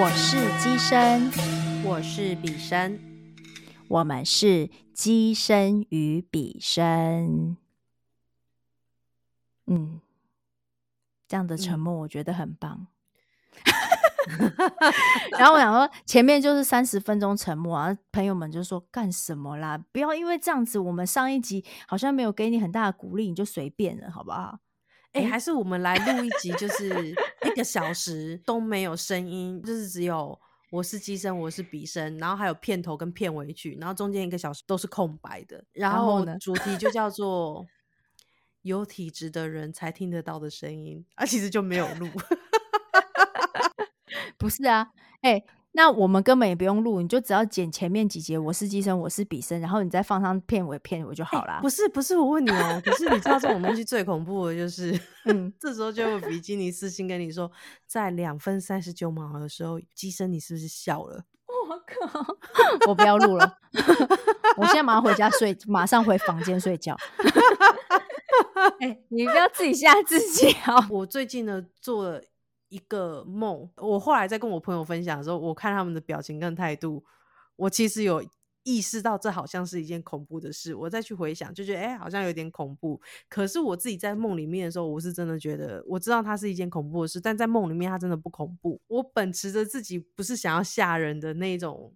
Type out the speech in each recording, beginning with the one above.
我是机身，我是比身，我们是机身与比身。嗯，这样的沉默我觉得很棒。然后我想说，前面就是三十分钟沉默啊，朋友们就说干什么啦？不要因为这样子，我们上一集好像没有给你很大的鼓励，你就随便了，好不好？哎、还是我们来录一集，就是一个小时都没有声音，就是只有我是机身，我是笔声，然后还有片头跟片尾曲，然后中间一个小时都是空白的。然后主题就叫做有体质的人才听得到的声音，啊，其实就没有录。不是啊，哎、那我们根本也不用录，你就只要剪前面几节，我是机身，我是笔身，然后你再放上片尾片尾就好啦。不是不是，我问你哦，可是你知道这种东西最恐怖的就是，嗯这时候就有比基尼私信跟你说，在两分三十九秒的时候，机身你是不是笑了？我靠！我不要录了，我现在马上回家睡，马上回房间睡觉。哎、你不要自己吓自己哦。我最近呢做了一个梦，我后来在跟我朋友分享的时候，我看他们的表情跟态度，我其实有意识到这好像是一件恐怖的事。我再去回想，就觉得哎、好像有点恐怖。可是我自己在梦里面的时候，我是真的觉得我知道它是一件恐怖的事，但在梦里面它真的不恐怖。我秉持着自己不是想要吓人的那种。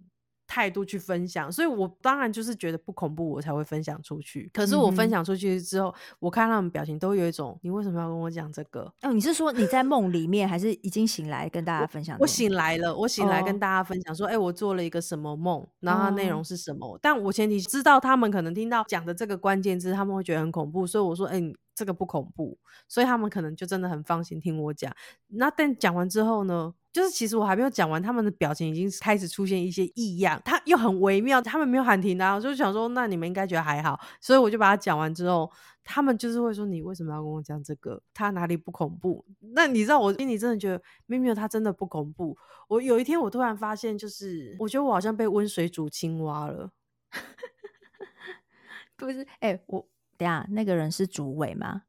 态度去分享，所以我当然就是觉得不恐怖，我才会分享出去。可是我分享出去之后，我看他们表情都有一种，你为什么要跟我讲这个？哦，你是说你在梦里面，还是已经醒来跟大家分享？我醒来了，我醒来哦跟大家分享说，哎、我做了一个什么梦，然后它内哦容是什么。但我前提知道他们可能听到讲的这个关键字，他们会觉得很恐怖，所以我说，哎、你这个不恐怖，所以他们可能就真的很放心听我讲。那但讲完之后呢，就是其实我还没有讲完，他们的表情已经开始出现一些异样，他又很微妙，他们没有喊停啊，我就想说，那你们应该觉得还好，所以我就把它讲完之后。他们就是会说你为什么要跟我讲这个？他哪里不恐怖？那你知道我心里真的觉得，明明他真的不恐怖。我有一天我突然发现，就是我觉得我好像被温水煮青蛙了。不是？哎、我等下那个人是主委吗？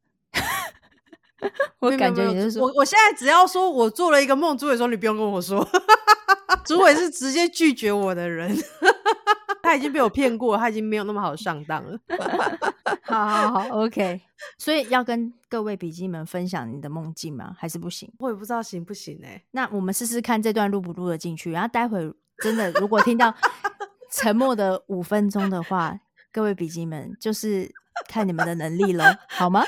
我感觉你是说我我现在只要说我做了一个梦，朱伟说你不用跟我说，主委是直接拒绝我的人。他已经被我骗过，他已经没有那么好上当了。好好好，OK。所以要跟各位笔记们分享你的梦境吗？还是不行？我也不知道行不行哎、那我们试试看这段录不录得进去。然后待会真的如果听到沉默的五分钟的话，各位笔记们就是看你们的能力了，好吗？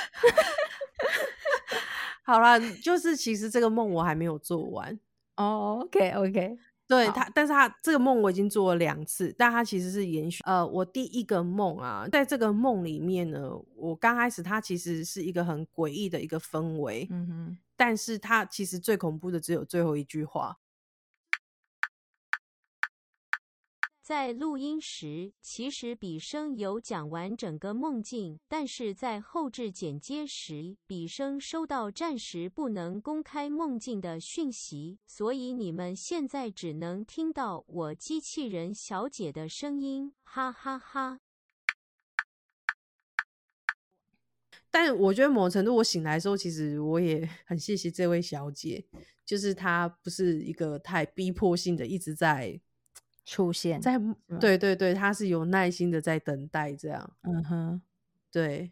好啦，就是其实这个梦我还没有做完。哦，OK OK，对他，但是他这个梦我已经做了两次，但他其实是延续。呃，我第一个梦啊，在这个梦里面呢，我刚开始它其实是一个很诡异的一个氛围，嗯哼，但是它其实最恐怖的只有最后一句话。在录音时，其实笔生有讲完整个梦境，但是在后置剪接时，笔生收到暂时不能公开梦境的讯息，所以你们现在只能听到我机器人小姐的声音，哈哈哈。但我觉得某程度，我醒来的时候，其实我也很谢谢这位小姐，就是她不是一个太逼迫性的一直在出现，在对对对，他是有耐心的在等待这样。嗯哼，对，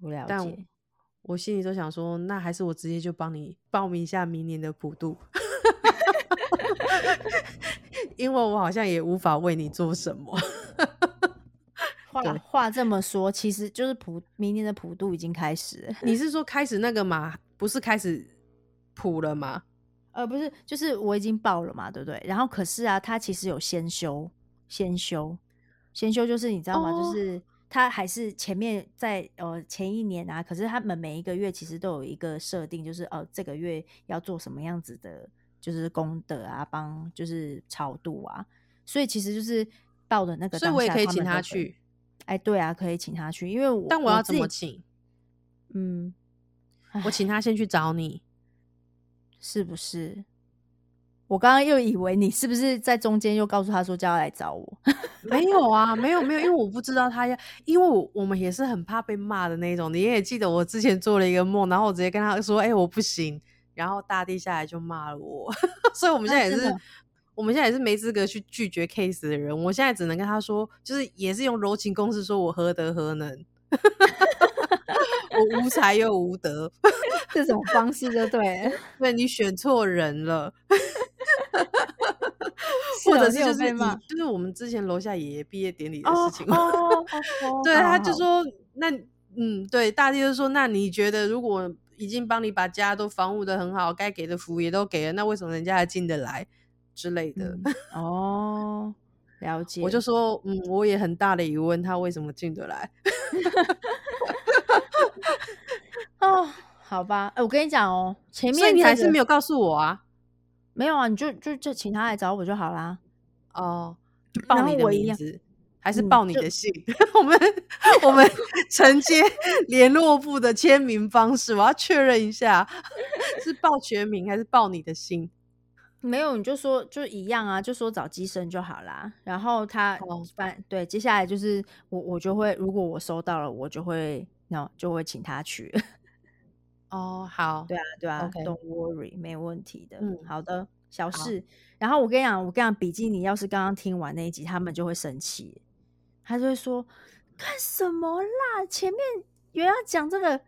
我了但解。我心里都想说，那还是我直接就帮你报名一下明年的普渡，因为我好像也无法为你做什么。话对话这么说，其实就是普明年的普渡已经开始了。你是说开始那个吗？不是开始普了吗？呃，不是，就是我已经报了嘛，对不对？然后可是啊，他其实有先修，先修，先修就是你知道吗？哦就是他还是前面在呃前一年啊，可是他们每一个月其实都有一个设定，就是呃这个月要做什么样子的，就是功德啊，帮就是超度啊，所以其实就是报的那个所以我也可以请他去。哎，对啊，可以请他去，因为我但我要怎么请？嗯，我请他先去找你。是不是？我刚刚又以为你是不是在中间又告诉他说叫他来找我？没有啊，没有没有，因为我不知道他要，因为我我们也是很怕被骂的那种。你也记得我之前做了一个梦，然后我直接跟他说：“哎、我不行。”然后大地下来就骂了我，所以我们现在也是我们现在也是没资格去拒绝 case 的人。我现在只能跟他说，就是也是用柔情攻势说我何德何能，我无才又无德，这种方式就对了，对你选错人了。或者是就是你就是我们之前楼下爷爷毕业典礼的哦事情，对，他就好说，那嗯，对，大地就说，那你觉得如果已经帮你把家都防护的很好，该给的服务也都给了，那为什么人家还进得来之类的？嗯 哦，了解。我就说，嗯，我也很大的疑问，他为什么进得来？哦，好吧，哎，我跟你讲哦，前面所以你还是没有有告诉我啊？没有啊？你就就就请他来找我就好啦。哦，就报你的名字，还是报你的姓？我们 我们承接联络部的签名方式，我要确认一下，是报全名还是报你的姓？没有，你就说就一样啊，就说找机身就好啦。然后他哦反对，接下来就是我我就会，如果我收到了，我就会那就会请他去。哦，好，对啊，对啊 OK，Don't worry，没问题的。嗯好的，小事。然后我跟你讲，我跟你讲，比基尼要是刚刚听完那一集，他们就会生气，他就会说干什么啦？前面有人要讲这个，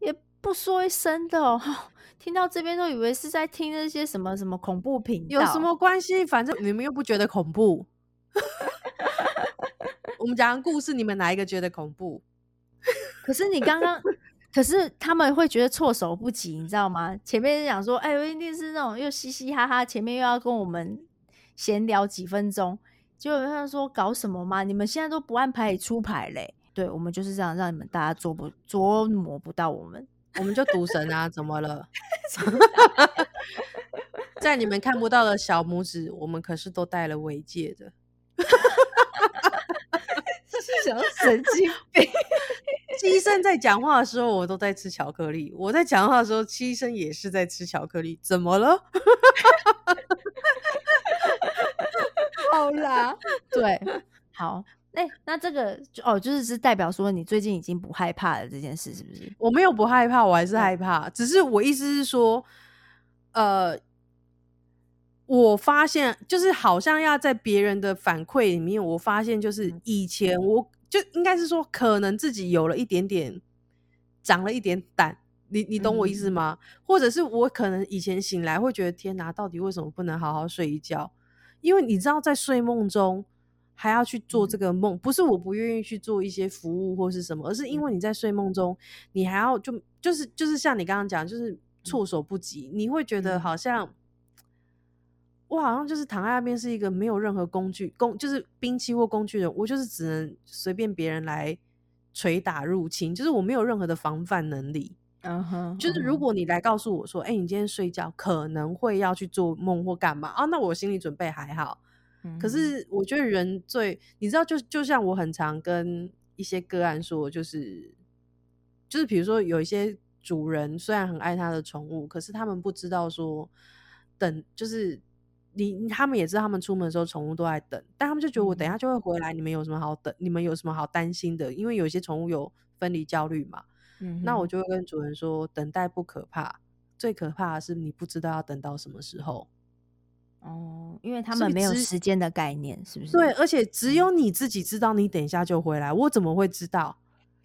也不说一声的哦。听到这边都以为是在听那些什么什么恐怖频道，有什么关系？反正你们又不觉得恐怖。我们讲的故事，你们哪一个觉得恐怖？可是你刚刚，可是他们会觉得措手不及，你知道吗？前面讲说，哎，一定是那种又嘻嘻哈哈，前面又要跟我们闲聊几分钟，结果他说搞什么嘛？你们现在都不按牌理出牌嘞。对，我们就是这样，让你们大家捉不捉摸不到我们。我们就赌神啊，怎么了？在你们看不到的小拇指，我们可是都戴了尾戒的。想神经病，七生在讲话的时候，我都在吃巧克力；我在讲话的时候，七生也是在吃巧克力。怎么了？好啦，对，好，哎、那这个就哦，就是是代表说你最近已经不害怕了这件事，是不是？我没有不害怕，我还是嗯害怕。只是我意思是说，呃，我发现就是好像要在别人的反馈里面，我发现就是嗯以前我就应该是说，可能自己有了一点点长了一点胆。你你懂我意思嗯吗？或者是我可能以前醒来会觉得天哪，到底为什么不能好好睡一觉？因为你知道，在睡梦中还要去做这嗯个梦，不是我不愿意去做一些服务或是什么，而是因为你在睡梦中，你还要就就是就是像你刚刚讲，就是措手不及，你会觉得嗯好像。我好像就是躺在那边是一个没有任何工具工，就是兵器或工具人，我就是只能随便别人来捶打入侵，就是我没有任何的防范能力。嗯哼，就是如果你来告诉我说，哎、你今天睡觉可能会要去做梦或干嘛啊，那我心理准备还好。嗯，可是我觉得人最，你知道就，就像我很常跟一些个案说，就是就是比如说有一些主人虽然很爱他的宠物，可是他们不知道说等就是。你他们也知道，他们出门的时候宠物都在等，但他们就觉得我等一下就会回来，你们有什么好等？你们有什么好担心的？因为有些宠物有分离焦虑嘛。嗯，那我就会跟主人说，等待不可怕，最可怕的是你不知道要等到什么时候。哦，因为他们没有时间的概念，是不是？对，而且只有你自己知道，你等一下就回来，我怎么会知道？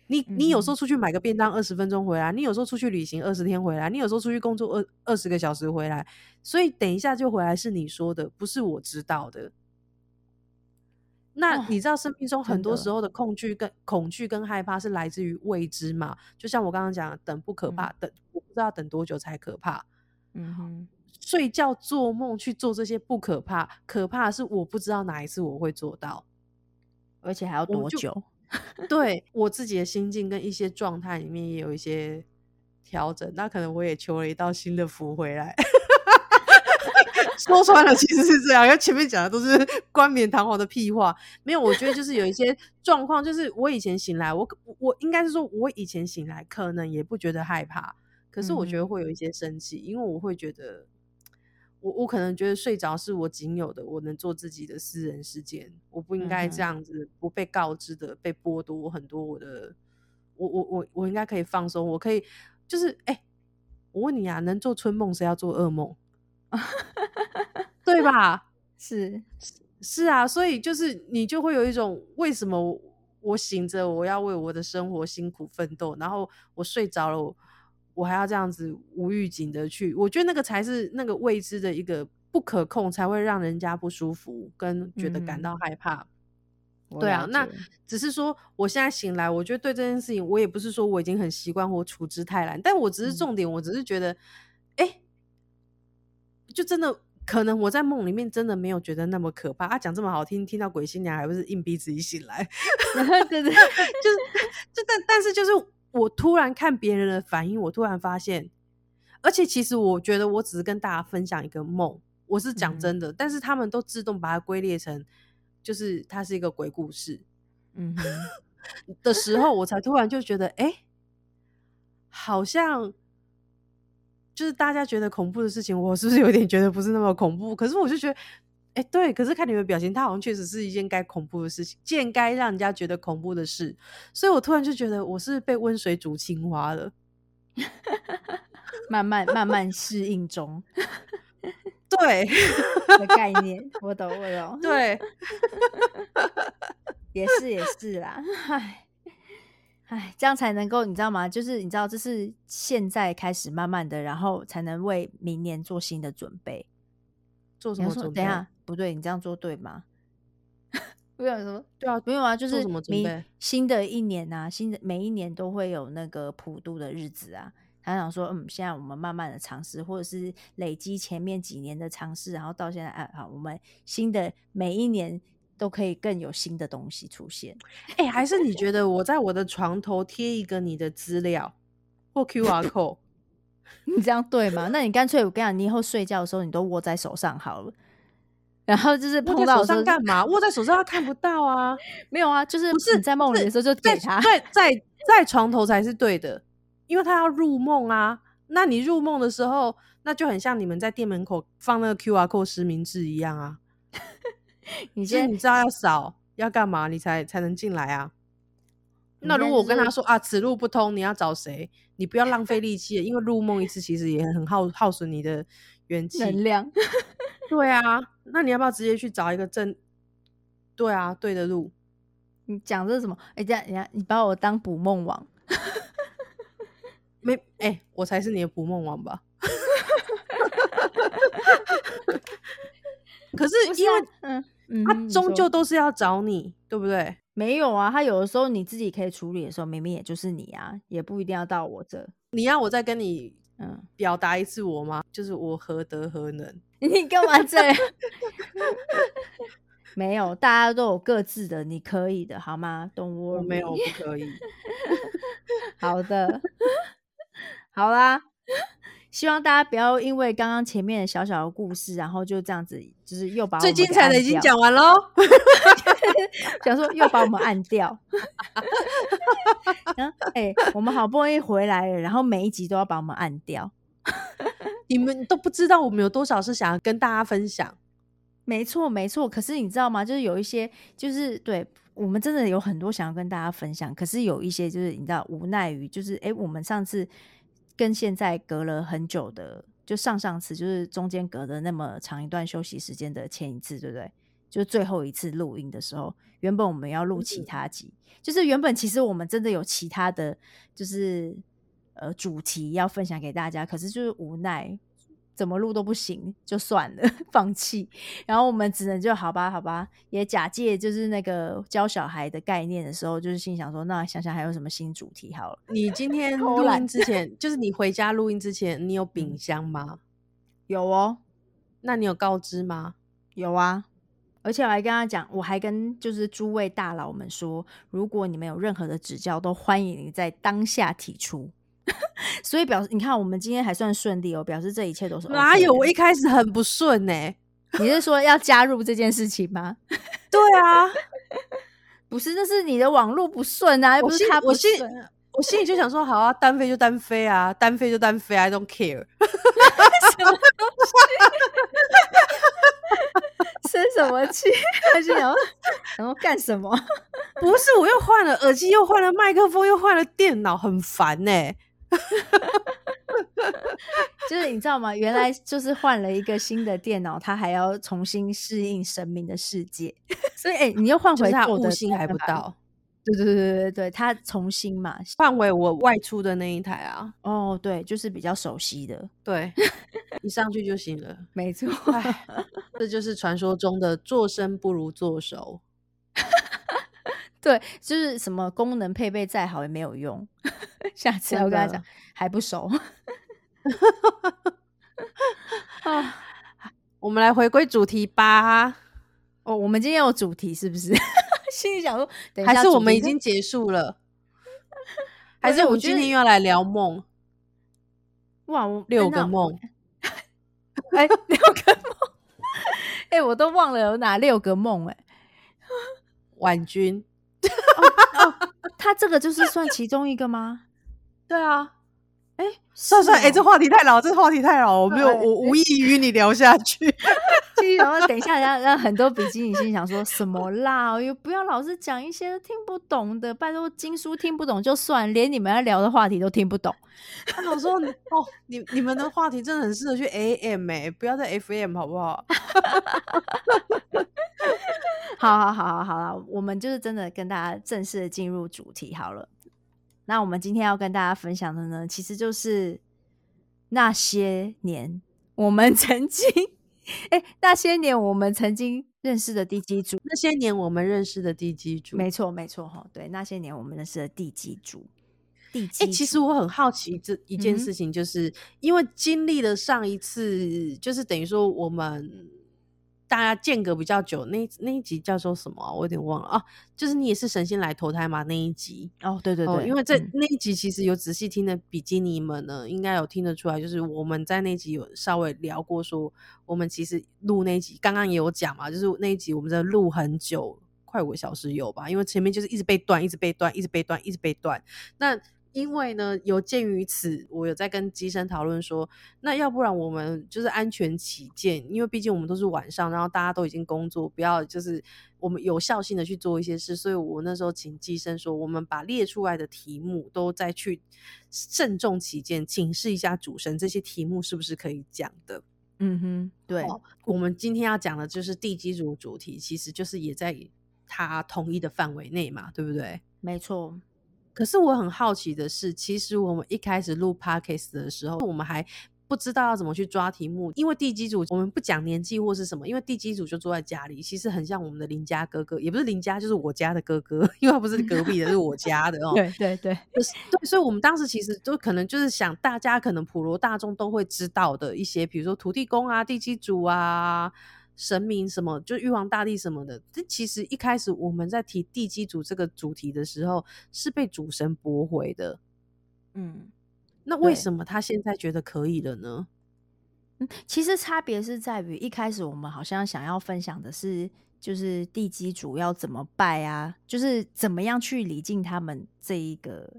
你你有时候出去买个便当，二十分钟回来；你有时候出去旅行，二十天回来；你有时候出去工作二二十个小时回来。所以等一下就回来是你说的，不是我知道的。那哦你知道生命中很多时候的恐惧跟恐惧跟害怕是来自于未知嘛？就像我刚刚讲的，等不可怕，等我不知道等多久才可怕。嗯哼，睡觉做梦去做这些不可怕，可怕的是我不知道哪一次我会做到。而且还要多久？对我自己的心境跟一些状态里面也有一些调整，那可能我也求了一道新的福回来。说穿了其实是这样，因为前面讲的都是 冠冕堂皇的屁话。没有，我觉得就是有一些状况，就是我以前醒来，我我应该是说，我以前醒来可能也不觉得害怕，可是我觉得会有一些生气，因为我会觉得，我我可能觉得睡着是我仅有的，我能做自己的私人时间，我不应该这样子不被告知的被剥夺很多我的，我我我我应该可以放松，我可以就是哎、我问你啊，能做春梦谁要做噩梦？对吧？是，是啊，所以就是你就会有一种为什么我我醒着我要为我的生活辛苦奋斗，然后我睡着了我我还要这样子无预警的去，我觉得那个才是那个未知的一个不可控，才会让人家不舒服跟觉得感嗯。到害怕。我对啊，那只是说我现在醒来，我觉得对这件事情，我也不是说我已经很习惯或处之泰然，但我只是嗯。重点，我只是觉得，哎、就真的可能我在梦里面真的没有觉得那么可怕。啊，讲这么好听，听到鬼新娘还不是硬逼自己醒来，对对，就是就但但是就是我突然看别人的反应，我突然发现，而且其实我觉得我只是跟大家分享一个梦，我是讲嗯真的，但是他们都自动把它归列成就是它是一个鬼故事。嗯，的时候，我才突然就觉得，哎、好像就是大家觉得恐怖的事情，我是不是有点觉得不是那么恐怖？可是我就觉得，哎、对，可是看你们表情，它好像确实是一件该恐怖的事情，件该让人家觉得恐怖的事，所以我突然就觉得我是被温水煮青蛙了。慢慢慢慢适应中对的概 念，我懂我懂，对，也是也是啦，唉唉，这样才能够你知道吗？就是你知道，这是现在开始慢慢的，然后才能为明年做新的准备。做什么准备？等一下，不对，你这样做对吗？不有什么？对啊，没有啊，就是做什新的一年啊，新的每一年都会有那个普渡的日子啊。他想说，嗯，现在我们慢慢的尝试，或者是累积前面几年的尝试，然后到现在，哎，好，我们新的每一年都可以更有新的东西出现。哎、还是你觉得我在我的床头贴一个你的资料或 QR code？你这样对吗？那你干脆我跟你讲，你以后睡觉的时候你都握在手上好了。然后就是握在手碰到的时候就上干嘛？握在手上他看不到啊。没有啊，就是不是你在梦里的时候就在给他。在在在床头才是对的，因为他要入梦啊。那你入梦的时候，那就很像你们在店门口放那个 QR code 实名制一样啊。你现在你知道要扫要干嘛，你才才能进来啊。那如果我跟他说啊，此路不通，你要找谁？你不要浪费力气，因为入梦一次其实也很耗耗损你的元气。能量，对啊，那你要不要直接去找一个正？对啊，对的路。你讲这是什么？哎、这样人家你把我当捕梦网，没哎、我才是你的捕梦网吧？可是 因为啊嗯嗯他终究都是要找你，对不对？没有啊。他有的时候你自己可以处理的时候，明明也就是你啊，也不一定要到我这。你要我再跟你嗯，表达一次我吗？就是我何德何能？你干嘛这样？没有，大家都有各自的，你可以的，好吗？Don't 我。没有，我不可以。好的，好啦，希望大家不要因为刚刚前面的小小的故事，然后就这样子，就是又把我最精彩的已经讲完喽。想说又把我们按掉。哎、我们好不容易回来了，然后每一集都要把我们按掉。你们都不知道我们有多少是想要跟大家分享。没错，没错。可是你知道吗？就是有一些，就是对我们真的有很多想要跟大家分享，可是有一些就是你知道，无奈于就是哎、我们上次跟现在隔了很久的，就上上次就是中间隔的那么长一段休息时间的前一次，对不对？就是最后一次录音的时候，原本我们要录其嗯他集，就是原本其实我们真的有其他的，就是呃主题要分享给大家，可是就是无奈怎么录都不行，就算了，放弃。然后我们只能就好吧，好吧，也假借就是那个教小孩的概念的时候，就是心想说，那想想还有什么新主题好了。你今 天录音之前，就是你回家录音之前，你有饼嗯香吗？有哦，那你有告知吗？有啊，而且我还跟他讲，我还跟就是诸位大佬们说，如果你们有任何的指教，都欢迎你在当下提出。所以表示，你看我们今天还算顺利哦，表示这一切都是、OK、哪有？我一开始很不顺呢、你是说要加入这件事情吗？对啊，不是，那是你的网络不顺啊，又不是他不我啊。我心里就想说，好啊，单飞就单飞啊，单飞就单飞，I don't care。生什么气？他就想要想要干什么？不是，我又换了耳机，又换了麦克风，又换了电脑，很烦呢、就是你知道吗？原来就是换了一个新的电脑，他还要重新适应神明的世界，所以哎、你又换回旧的悟性还不。到，对对对对对对，他重新嘛。换回我外出的那一台啊。哦，对，就是比较熟悉的，对，一上去就行了。没错。唉，这就是传说中的做生不如做熟。对，就是什么功能配备再好也没有用，下次我跟他讲还不熟。啊，我们来回归主题吧，哦，我们今天有主题是不是？心里想说，等一还是我们已经结束了？还是我们今天又要来聊梦？哇，我六个梦，哎，六个梦，哎，我都忘了有哪六个梦哎。婉君。他这个就是算其中一个吗？对啊，哎，算算，哎、这话题太老，这话题太老，我没有，哎我无意与你聊下去。心里想说，等一下让让很多比基尼心想说什么啦？又不要老是讲一些听不懂的，拜托经书听不懂就算，连你们要聊的话题都听不懂。他老说哦，你你们的话题真的很适合去 AM 哎、不要在 FM 好不好？好好好好好了，我们就是真的跟大家正式的进入主题好了。那我们今天要跟大家分享的呢，其实就是那些年我们曾经，哎、那些年我们曾经认识的地基主，那些年我们认识的地基主，没错没错哈，对，那些年我们认识的地基主，地基哎、主，其实我很好奇这一件事情，就是、因为经历了上一次，就是等于说我们大家间隔比较久，那那一集叫做什么啊、我有点忘了啊，就是你也是神仙来投胎吗那一集。哦，对对对，哦，因为这、嗯那一集其实有仔细听的比基尼们呢，应该有听得出来，就是我们在那集有稍微聊过说我们其实录那一集，刚刚也有讲嘛，就是那一集我们在录很久，快五个小时有吧，因为前面就是一直被断，一直被断，一直被断，一直被断。那因为呢，有鉴于此，我有在跟机生讨论说，那要不然我们就是安全起见，因为毕竟我们都是晚上，然后大家都已经工作，不要就是我们有效性的去做一些事，所以我那时候请机生说，我们把列出来的题目都再去慎重起见，请示一下主神，这些题目是不是可以讲的。嗯哼，对，哦我们今天要讲的就是地基组主题，其实就是也在他同意的范围内嘛，对不对？没错，可是我很好奇的是，其实我们一开始录 podcast 的时候，我们还不知道要怎么去抓题目，因为地基组我们不讲年纪或是什么，因为地基组就坐在家里，其实很像我们的邻家哥哥，也不是邻家，就是我家的哥哥，因为他不是隔壁的，是我家的哦。对对对，就是对，所以我们当时其实都可能就是想，大家可能普罗大众都会知道的一些，比如说土地公啊、地基组啊、神明什么，就玉皇大帝什么的。这其实一开始我们在提地基主这个主题的时候，是被主神驳回的。嗯。那为什么他现在觉得可以了呢？嗯，其实差别是在于一开始我们好像想要分享的是，就是地基主要怎么拜啊，就是怎么样去礼敬他们这一个，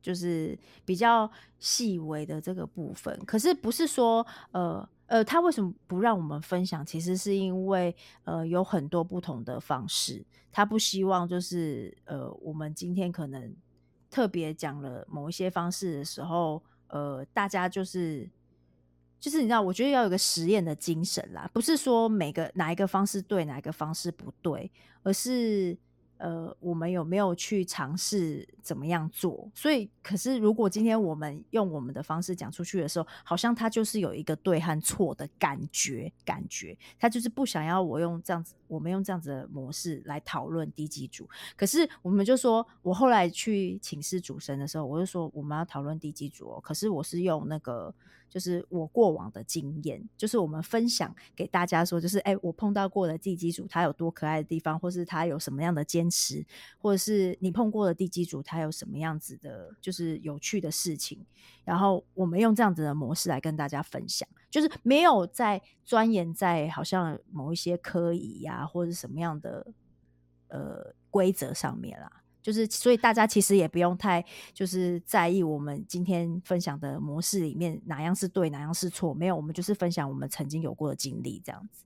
就是比较细微的这个部分。可是不是说，呃呃，他为什么不让我们分享？其实是因为，呃，有很多不同的方式，他不希望就是，呃，我们今天可能特别讲了某一些方式的时候，呃，大家就是就是你知道，我觉得要有个实验的精神啦，不是说每个哪一个方式对，哪一个方式不对，而是呃，我们有没有去尝试怎么样做？所以，可是如果今天我们用我们的方式讲出去的时候，好像他就是有一个对和错的感觉，感觉他就是不想要我用这样子，我们用这样子的模式来讨论低级组。可是我们就说，我后来去请示主神的时候，我就说我们要讨论低级组，可是我是用那个。就是我过往的经验，就是我们分享给大家说，就是哎、我碰到过的地基主他有多可爱的地方，或是他有什么样的坚持，或者是你碰过的地基主他有什么样子的，就是有趣的事情，然后我们用这样子的模式来跟大家分享，就是没有在钻研在好像某一些科仪呀、或者什么样的呃规则上面啦。就是所以大家其实也不用太就是在意我们今天分享的模式里面哪样是对，哪样是错，没有，我们就是分享我们曾经有过的经历这样子。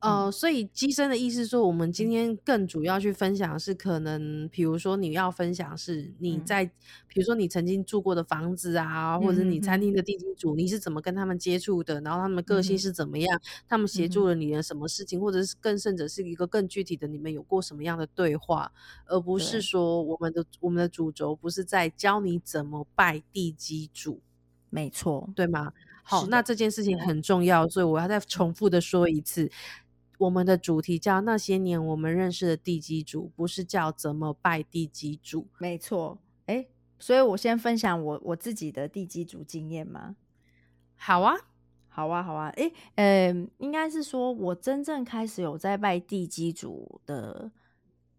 呃，所以机身的意思说，我们今天更主要去分享是可能，比如说你要分享是你在，比如说你曾经住过的房子啊，或者你餐厅的地基主，你是怎么跟他们接触的，然后他们个性是怎么样，他们协助了你的什么事情，或者是更甚者是一个更具体的，你们有过什么样的对话，而不是说我们的我们的主轴不是在教你怎么拜地基主，没错，对吗？好，那这件事情很重要，所以我要再重复的说一次。我们的主题叫那些年我们认识的地基主，不是叫怎么拜地基主。没错，哎，所以我先分享我我自己的地基主经验吗？好啊，好啊，好啊。哎，呃，应该是说我真正开始有在拜地基主的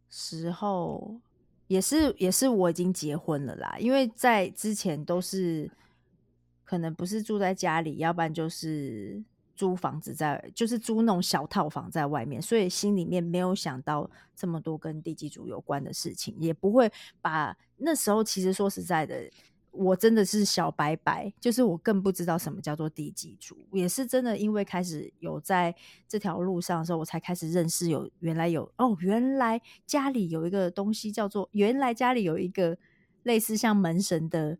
时候，也是也是我已经结婚了啦。因为在之前都是可能不是住在家里，要不然就是。租房子在就是租那种小套房在外面，所以心里面没有想到这么多跟地基主有关的事情，也不会把那时候其实说实在的，我真的是小白白，就是我更不知道什么叫做地基主，也是真的因为开始有在这条路上的时候，我才开始认识有原来有哦，原来家里有一个东西叫做原来家里有一个类似像门神的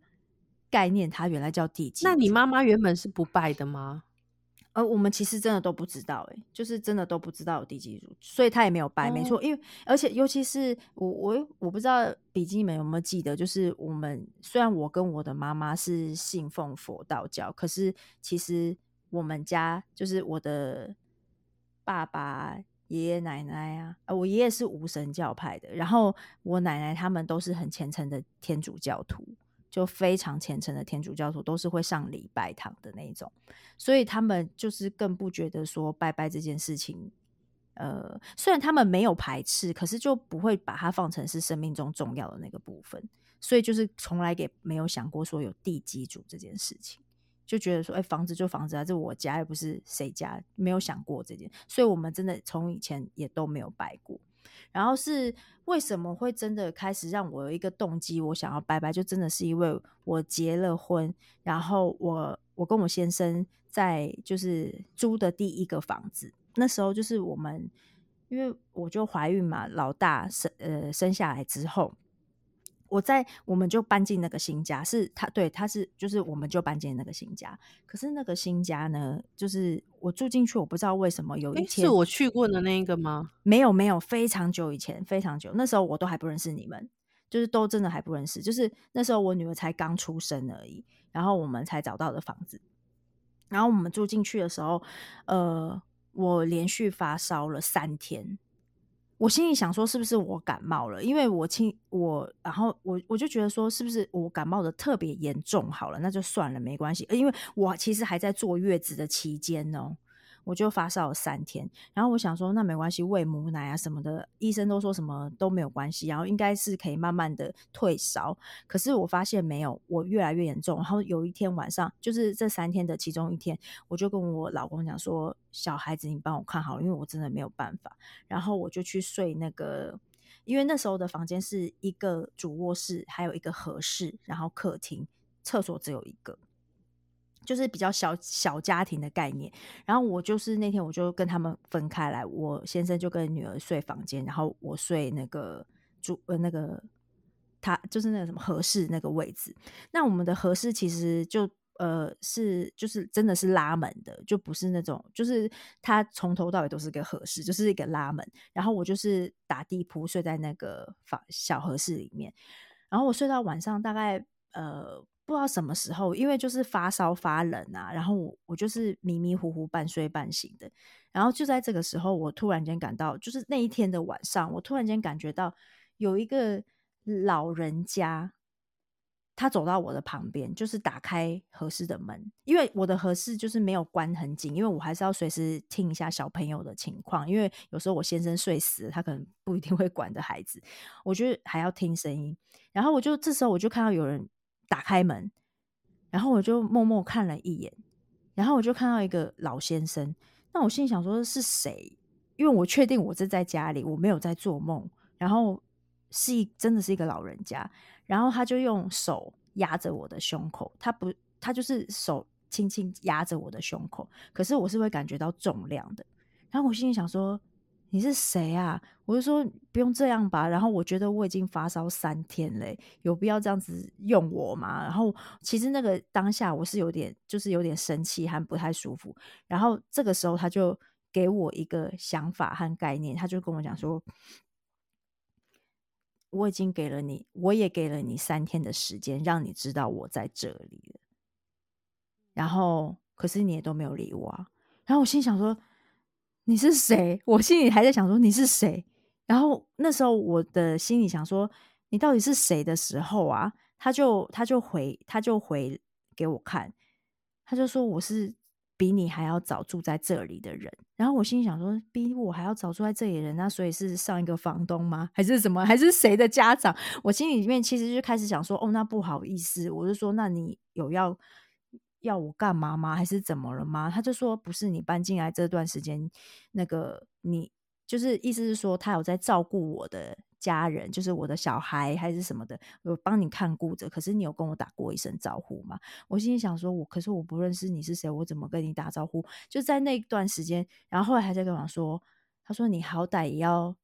概念，它原来叫地基。那你妈妈原本是不拜的吗？而我们其实真的都不知道，哎，就是真的都不知道有地基主，所以他也没有拜，没错。因为而且尤其是我我我不知道笔记们有没有记得，就是我们虽然我跟我的妈妈是信奉佛道教，可是其实我们家就是我的爸爸、爷爷奶奶啊，我爷爷是无神教派的，然后我奶奶他们都是很虔诚的天主教徒。就非常虔诚的天主教徒都是会上礼拜堂的那种，所以他们就是更不觉得说拜拜这件事情，呃，虽然他们没有排斥，可是就不会把它放成是生命中重要的那个部分，所以就是从来给没有想过说有地基主这件事情，就觉得说，哎，房子就房子啊，这我家又不是谁家，没有想过这件，所以我们真的从以前也都没有拜过。然后是为什么会真的开始让我有一个动机，我想要拜拜，就真的是因为我结了婚，然后我我跟我先生在就是租的第一个房子，那时候就是我们因为我就怀孕嘛，老大生呃生下来之后。我在，我们就搬进那个新家，是他对，他是就是我们就搬进那个新家。可是那个新家呢，就是我住进去，我不知道为什么有一天是我去过的那一个吗？没有没有，非常久以前，非常久，那时候我都还不认识你们，就是都真的还不认识，就是那时候我女儿才刚出生而已，然后我们才找到的房子。然后我们住进去的时候，呃，我连续发烧了三天。我心里想说，是不是我感冒了？因为我亲我，然后我我就觉得说，是不是我感冒的特别严重？好了，那就算了，没关系。因为我其实还在坐月子的期间哦。我就发烧了三天，然后我想说那没关系，喂母奶啊什么的，医生都说什么都没有关系，然后应该是可以慢慢的退烧。可是我发现没有，我越来越严重。然后有一天晚上，就是这三天的其中一天，我就跟我老公讲说：“小孩子，你帮我看好，因为我真的没有办法。”然后我就去睡那个，因为那时候的房间是一个主卧室，还有一个合室，然后客厅、厕所只有一个。就是比较小小家庭的概念，然后我就是那天我就跟他们分开来，我先生就跟女儿睡房间，然后我睡那个主呃那个他就是那个什么合适那个位置。那我们的合适其实就呃是就是真的是拉门的，就不是那种就是它从头到尾都是个合适，就是一个拉门。然后我就是打地铺睡在那个房小合适里面，然后我睡到晚上大概呃。不知道什么时候，因为就是发烧发冷啊，然后我我就是迷迷糊糊半睡半醒的，然后就在这个时候，我突然间感到，就是那一天的晚上，我突然间感觉到有一个老人家，他走到我的旁边，就是打开合适的门，因为我的合适就是没有关很紧，因为我还是要随时听一下小朋友的情况，因为有时候我先生睡死，他可能不一定会管的孩子，我觉得还要听声音，然后我就这时候我就看到有人。打开门，然后我就默默看了一眼，然后我就看到一个老先生。那我心里想说是谁？因为我确定我是在家里，我没有在做梦。然后是一真的是一个老人家，然后他就用手压着我的胸口，他不，他就是手轻轻压着我的胸口，可是我是会感觉到重量的。然后我心里想说。你是谁啊？我就说不用这样吧。然后我觉得我已经发烧三天嘞，有必要这样子用我吗？然后其实那个当下我是有点，就是有点生气和不太舒服。然后这个时候他就给我一个想法和概念，他就跟我讲说：“我已经给了你，我也给了你三天的时间，让你知道我在这里了。然后可是你也都没有理我啊。然后我心想说。”你是谁？我心里还在想说你是谁。然后那时候我的心里想说你到底是谁的时候啊，他就他就回他就回给我看，他就说我是比你还要早住在这里的人。然后我心里想说比我还要早住在这里的人，那所以是上一个房东吗？还是什么？还是谁的家长？我心里面其实就开始想说哦，那不好意思，我就说那你有要。要我干嘛吗？还是怎么了吗？他就说不是你搬进来这段时间，那个你就是意思是说他有在照顾我的家人，就是我的小孩还是什么的，有帮你看顾着。可是你有跟我打过一声招呼吗？我心里想说，我可是我不认识你是谁，我怎么跟你打招呼？就在那段时间，然后后来还在跟我说，他说你好歹也要。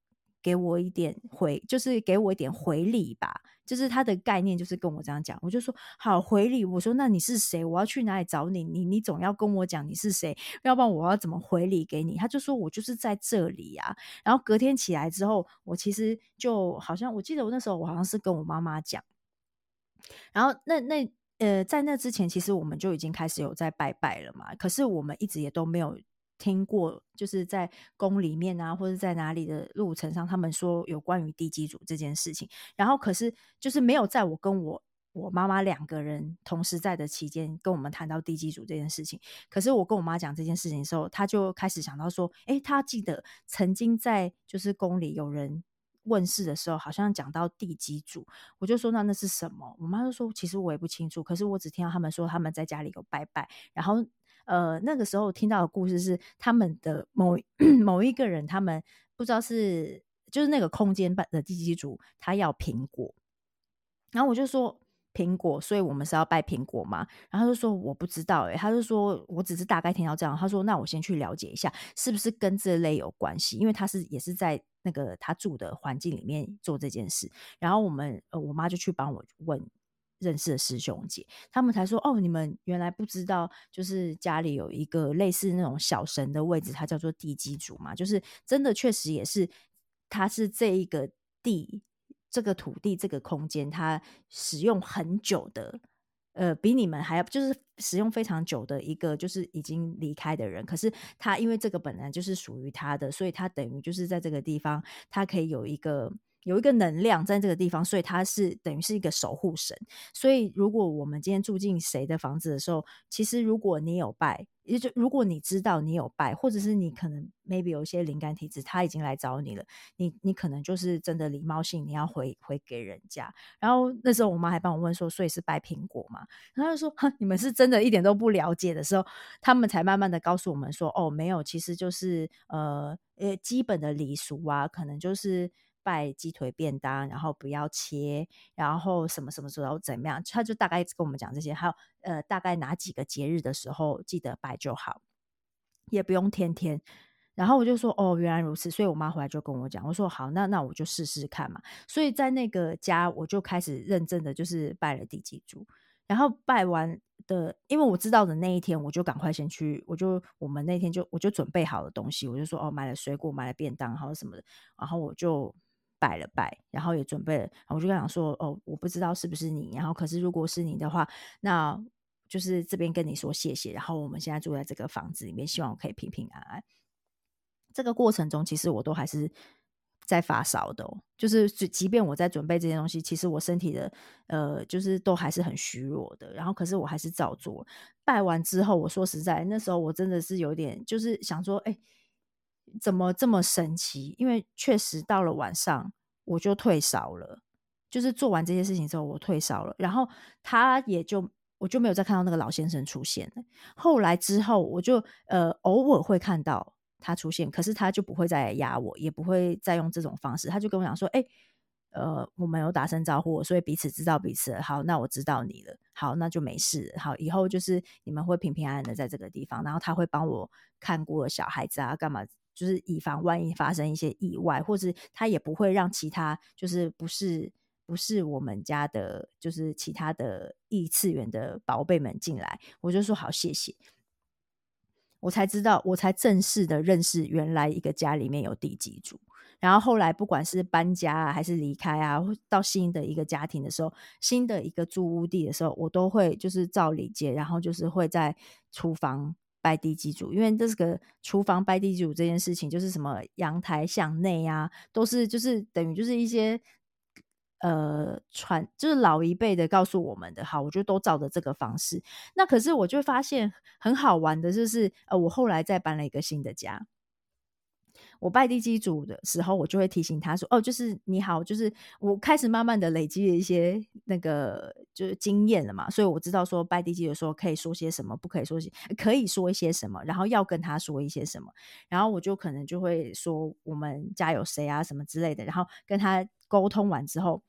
给我一点回，就是给我一点回礼吧。就是他的概念，就是跟我这样讲。我就说好回礼。我说那你是谁？我要去哪里找你？你你总要跟我讲你是谁，要不然我要怎么回礼给你？他就说我就是在这里啊。然后隔天起来之后，我其实就好像我记得我那时候我好像是跟我妈妈讲。然后那那呃，在那之前，其实我们就已经开始有在拜拜了嘛。可是我们一直也都没有。听过就是在宫里面啊，或者在哪里的路程上，他们说有关于地基组这件事情。然后可是就是没有在我跟我我妈妈两个人同时在的期间，跟我们谈到地基组这件事情。可是我跟我妈讲这件事情的时候，她就开始想到说，哎，她记得曾经在就是宫里有人问世的时候，好像讲到地基主。我就说那那是什么？我妈就说其实我也不清楚，可是我只听到他们说他们在家里有拜拜，然后。呃，那个时候听到的故事是他们的某 某一个人，他们不知道是就是那个空间版的地基主，他要苹果，然后我就说苹果，所以我们是要拜苹果吗？然后他就说我不知道，诶，他就说我只是大概听到这样，他说那我先去了解一下，是不是跟这类有关系？因为他是也是在那个他住的环境里面做这件事，然后我们呃我妈就去帮我问。认识的师兄姐，他们才说：“哦，你们原来不知道，就是家里有一个类似那种小神的位置，它叫做地基主嘛。就是真的，确实也是，它是这一个地、这个土地、这个空间，它使用很久的，呃，比你们还要就是使用非常久的一个，就是已经离开的人。可是他因为这个本来就是属于他的，所以他等于就是在这个地方，他可以有一个。”有一个能量在这个地方，所以它是等于是一个守护神。所以，如果我们今天住进谁的房子的时候，其实如果你有拜，也就如果你知道你有拜，或者是你可能 maybe 有一些灵感体质，他已经来找你了，你你可能就是真的礼貌性你要回回给人家。然后那时候我妈还帮我问说，所以是拜苹果嘛？然后就说，你们是真的一点都不了解的时候，他们才慢慢的告诉我们说，哦，没有，其实就是呃呃基本的礼俗啊，可能就是。拜鸡腿便当，然后不要切，然后什么什么时候怎么样？他就大概跟我们讲这些，还有呃，大概哪几个节日的时候记得拜就好，也不用天天。然后我就说哦，原来如此，所以我妈回来就跟我讲，我说好，那那我就试试看嘛。所以在那个家，我就开始认真的就是拜了第几组，然后拜完的，因为我知道的那一天，我就赶快先去，我就我们那天就我就准备好了东西，我就说哦，买了水果，买了便当，然后什么的，然后我就。拜了拜，然后也准备了，我就跟他说：“哦，我不知道是不是你，然后可是如果是你的话，那就是这边跟你说谢谢。然后我们现在住在这个房子里面，希望我可以平平安安。这个过程中，其实我都还是在发烧的，就是即便我在准备这些东西，其实我身体的呃，就是都还是很虚弱的。然后可是我还是照做。拜完之后，我说实在，那时候我真的是有点就是想说，哎。”怎么这么神奇？因为确实到了晚上我就退烧了，就是做完这些事情之后我退烧了，然后他也就我就没有再看到那个老先生出现了。后来之后我就呃偶尔会看到他出现，可是他就不会再压我，也不会再用这种方式。他就跟我讲说：“哎，呃，我们有打声招呼，所以彼此知道彼此。好，那我知道你了。好，那就没事。好，以后就是你们会平平安安的在这个地方，然后他会帮我看过小孩子啊，干嘛？就是以防万一发生一些意外，或者他也不会让其他就是不是不是我们家的，就是其他的异次元的宝贝们进来。我就说好，谢谢。我才知道，我才正式的认识原来一个家里面有地基主。然后后来不管是搬家啊，还是离开啊，到新的一个家庭的时候，新的一个住屋地的时候，我都会就是照礼节，然后就是会在厨房拜地基主，因为这个厨房拜地基主这件事情，就是什么阳台向内啊，都是就是等于就是一些呃传，就是老一辈的告诉我们的。哈，我就都照着这个方式。那可是我就发现很好玩的，就是呃，我后来再搬了一个新的家。我拜地基主的时候，我就会提醒他说：“哦，就是你好，就是我开始慢慢的累积了一些那个就是经验了嘛，所以我知道说拜地基的时候可以说些什么，不可以说些可以说一些什么，然后要跟他说一些什么，然后我就可能就会说我们家有谁啊什么之类的，然后跟他沟通完之后，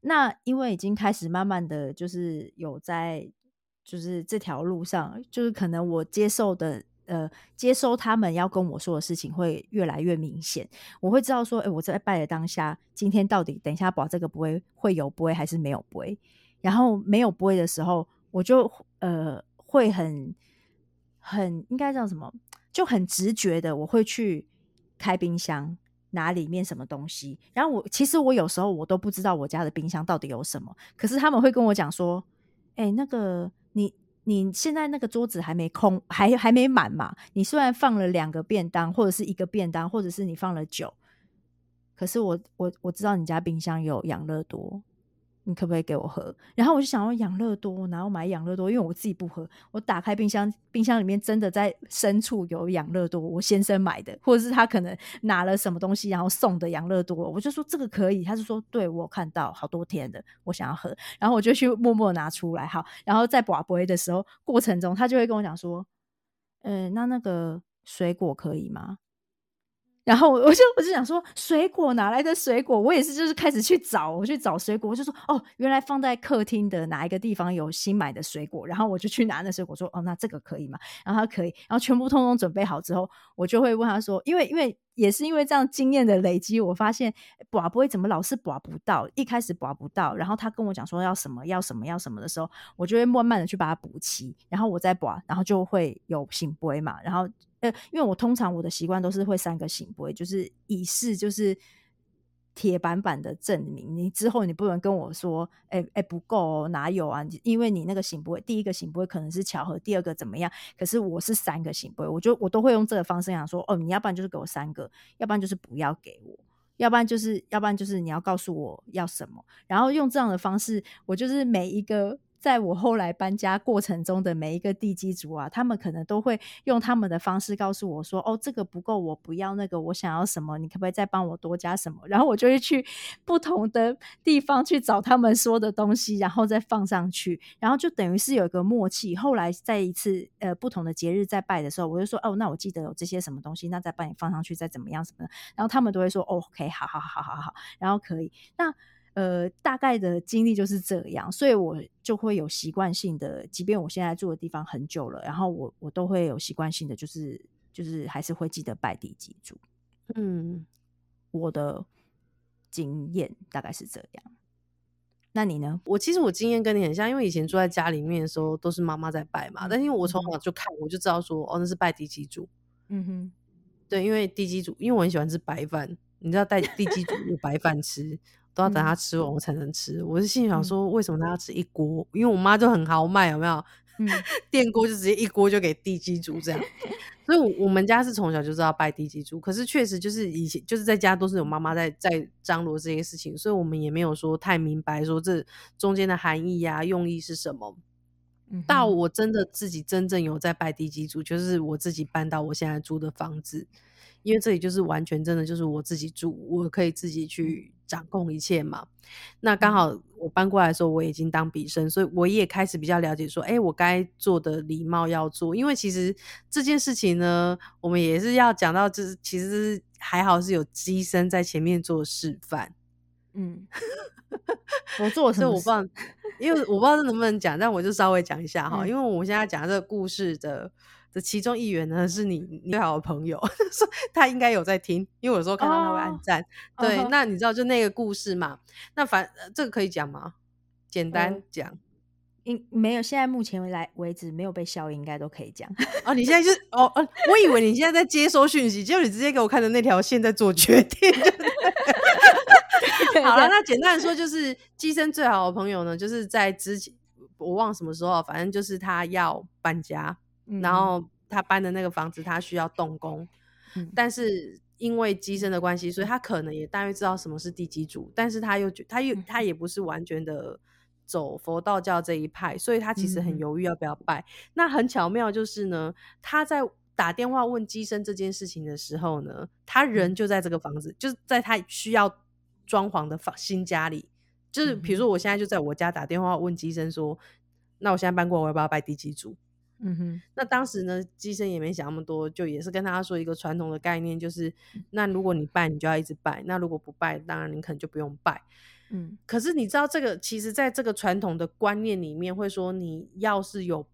那因为已经开始慢慢的就是有在就是这条路上，就是可能我接受的。”呃，接收他们要跟我说的事情会越来越明显，我会知道说，哎，我在拜的当下，今天到底等一下保这个不会会有不会还是没有不会，然后没有不会的时候，我就呃会很很应该叫什么，就很直觉的，我会去开冰箱拿里面什么东西，然后我其实我有时候我都不知道我家的冰箱到底有什么，可是他们会跟我讲说，哎，那个你。你现在那个桌子还没空，还还没满嘛？你虽然放了两个便当，或者是一个便当，或者是你放了酒，可是我我我知道你家冰箱有养乐多。你可不可以给我喝？然后我就想要养乐多，然后买养乐多，因为我自己不喝。我打开冰箱，冰箱里面真的在深处有养乐多，我先生买的，或者是他可能拿了什么东西然后送的养乐多。我就说这个可以，他就说对我看到好多天的，我想要喝。然后我就去默默拿出来，好，然后在拔杯的时候过程中，他就会跟我讲说，嗯，那那个水果可以吗？然后我 就我就想说，水果哪来的水果？我也是，就是开始去找，我去找水果。我就说，哦，原来放在客厅的哪一个地方有新买的水果。然后我就去拿那水果，说，哦，那这个可以吗？然后他可以，然后全部通通准备好之后，我就会问他说，因为因为也是因为这样经验的累积，我发现拔不会怎么老是拔不到，一开始拔不到，然后他跟我讲说要什么要什么要什么的时候，我就会慢慢的去把它补齐，然后我再拔，然后就会有醒杯嘛，然后。呃，因为我通常我的习惯都是会三个醒杯，就是以示就是铁板板的证明。你之后你不能跟我说，哎哎不够哦，哪有啊？因为你那个行不会，第一个行不会可能是巧合，第二个怎么样？可是我是三个行不会，我就我都会用这个方式讲说，哦，你要不然就是给我三个，要不然就是不要给我，要不然就是要不然就是你要告诉我要什么，然后用这样的方式，我就是每一个。在我后来搬家过程中的每一个地基组啊，他们可能都会用他们的方式告诉我说：“哦，这个不够，我不要那个，我想要什么？你可不可以再帮我多加什么？”然后我就会去 不同的地方去找他们说的东西，然后再放上去，然后就等于是有一个默契。后来在一次呃不同的节日在拜的时候，我就说：“哦，那我记得有这些什么东西，那再帮你放上去，再怎么样什么的。”然后他们都会说：“哦，OK，好好好好好，然后可以。”那呃，大概的经历就是这样，所以我就会有习惯性的，即便我现在住的地方很久了，然后我我都会有习惯性的，就是就是还是会记得拜地基主。嗯，我的经验大概是这样。那你呢？我其实我经验跟你很像，因为以前住在家里面的时候都是妈妈在拜嘛，但因为我从小就看，我就知道说，哦，那是拜地基主。嗯哼，对，因为地基主，因为我很喜欢吃白饭，你知道带地基主有白饭吃。都要等他吃完我才能吃。我是心想说，为什么他要吃一锅？因为我妈就很豪迈，有没有？嗯，电锅就直接一锅就给地基主这样。所以，我们家是从小就知道拜地基主。可是，确实就是以前就是在家都是有妈妈在在张罗这些事情，所以我们也没有说太明白说这中间的含义呀、用意是什么。到我真的自己真正有在拜地基主，就是我自己搬到我现在租的房子。因为这里就是完全真的就是我自己住，我可以自己去掌控一切嘛。那刚好我搬过来的时候，我已经当笔生，所以我也开始比较了解说，哎，我该做的礼貌要做。因为其实这件事情呢，我们也是要讲到，就是其实还好是有机身在前面做示范。嗯，我做了我不知道，因为我不知道这能不能讲，但我就稍微讲一下哈。嗯因为我现在讲这个故事的的其中一员呢，是你你最好的朋友，说他应该有在听，因为有时候看到他会按哦赞。对，那你知道就那个故事嘛？那反呃这个可以讲吗？简单呃讲。应没有，现在目前为来为止没有被消音，应该都可以讲。哦，你现在就是哦哦，我以为你现在在接收讯息，结果你直接给我看的那条线在做决定。好了，那简单的说，就是机身最好的朋友呢，就是在之前我忘了什么时候，反正就是他要搬家，嗯。然后他搬的那个房子他需要动工，嗯。但是因为机身的关系，所以他可能也大约知道什么是第几组，但是他又觉他又嗯他也不是完全的走佛道教这一派，所以他其实很嗯犹豫要不要拜。那很巧妙就是呢，他在打电话问机身这件事情的时候呢，他人就在这个房子，就是在他需要装潢的房新家里。就是比如说，我现在就在我家打电话问机身说，那我现在搬过来，我要不要拜地基主？嗯哼，那当时呢，机身也没想那么多，就也是跟大家说一个传统的概念，就是那如果你拜，你就要一直拜；那如果不拜，当然你可能就不用拜。嗯可是你知道，这个其实在这个传统的观念里面，会说你要是有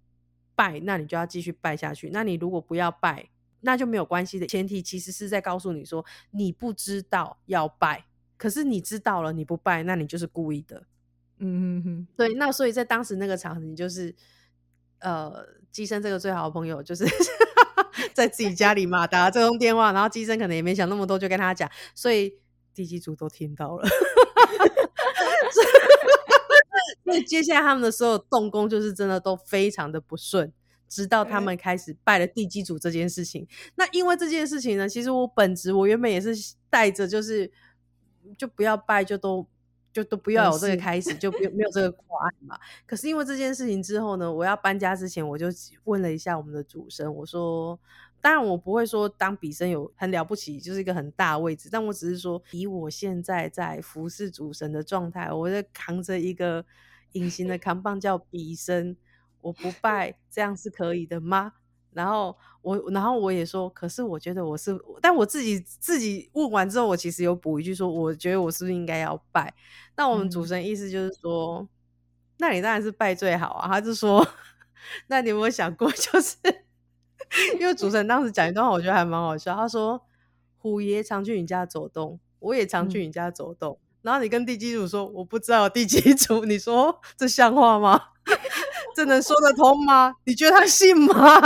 拜，那你就要继续拜下去；那你如果不要拜，那就没有关系的。前提其实是在告诉你说，你不知道要拜，可是你知道了，你不拜，那你就是故意的。嗯哼哼，对，那所以在当时那个场景，就是呃，机身这个最好的朋友，就是 在自己家里嘛打这通电话，然后机身可能也没想那么多，就跟他讲，所以地基组都听到了。所以接下来他们的所有动工，就是真的都非常的不顺。直到他们开始拜了地基组这件事情，那因为这件事情呢，其实我本职我原本也是带着，就是就不要拜，就都就都不要有这个开始，就没有没有这个挂案嘛。可是因为这件事情之后呢，我要搬家之前，我就问了一下我们的主神，我说，当然我不会说当比生有很了不起，就是一个很大的位置，但我只是说，以我现在在服侍主神的状态，我在扛着一个隐形的扛棒叫比生，我不拜，这样是可以的吗？然后我，然后我也说，可是我觉得我是，但我自己自己问完之后，我其实有补一句说，我觉得我是不是应该要拜？那我们主持人意思就是说，那你当然是拜最好啊。他就说，那你有没有想过，就是因为主持人当时讲一段话，我觉得还蛮好笑。他说，虎爷常去你家走动，我也常去嗯你家走动。然后你跟地基主说，我不知道有地基主，你说这像话吗？这能说得通吗？你觉得他信吗？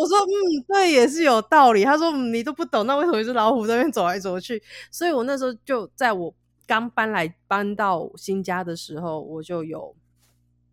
我说，嗯，对，也是有道理。他说，你都不懂，那为什么一只老虎在那边走来走去？所以我那时候就在我刚搬来搬到新家的时候，我就有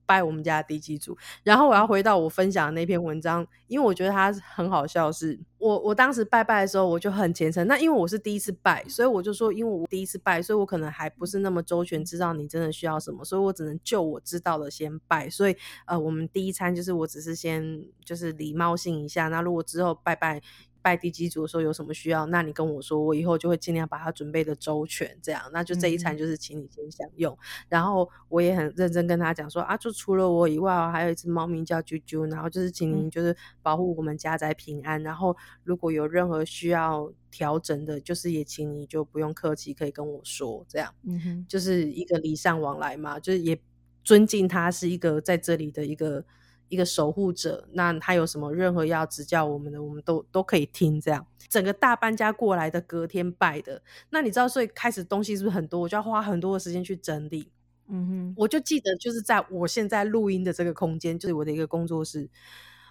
拜我们家的地基主。然后我要回到我分享的那篇文章，因为我觉得它很好笑是。我我当时拜拜的时候，我就很虔诚。那因为我是第一次拜，所以我就说，因为我第一次拜，所以我可能还不是那么周全，知道你真的需要什么，所以我只能就我知道的先拜。所以呃，我们第一餐就是我只是先就是礼貌性一下。那如果之后拜拜。拜地基主的时候有什么需要，那你跟我说，我以后就会尽量把它准备的周全，这样，那就这一餐嗯。就是请你先享用。然后我也很认真跟他讲说啊，就除了我以外哦，还有一只猫咪叫啾啾，然后就是请您就是保护我们家宅平安。然后如果有任何需要调整的，就是也请你就不用客气，可以跟我说，这样嗯哼，就是一个礼尚往来嘛，就是也尊敬他是一个在这里的一个一个守护者。那他有什么任何要指教我们的，我们都都可以听。这样整个大搬家过来的隔天拜的，那你知道，所以开始东西是不是很多？我就要花很多的时间去整理。嗯哼，我就记得，就是在我现在录音的这个空间，就是我的一个工作室，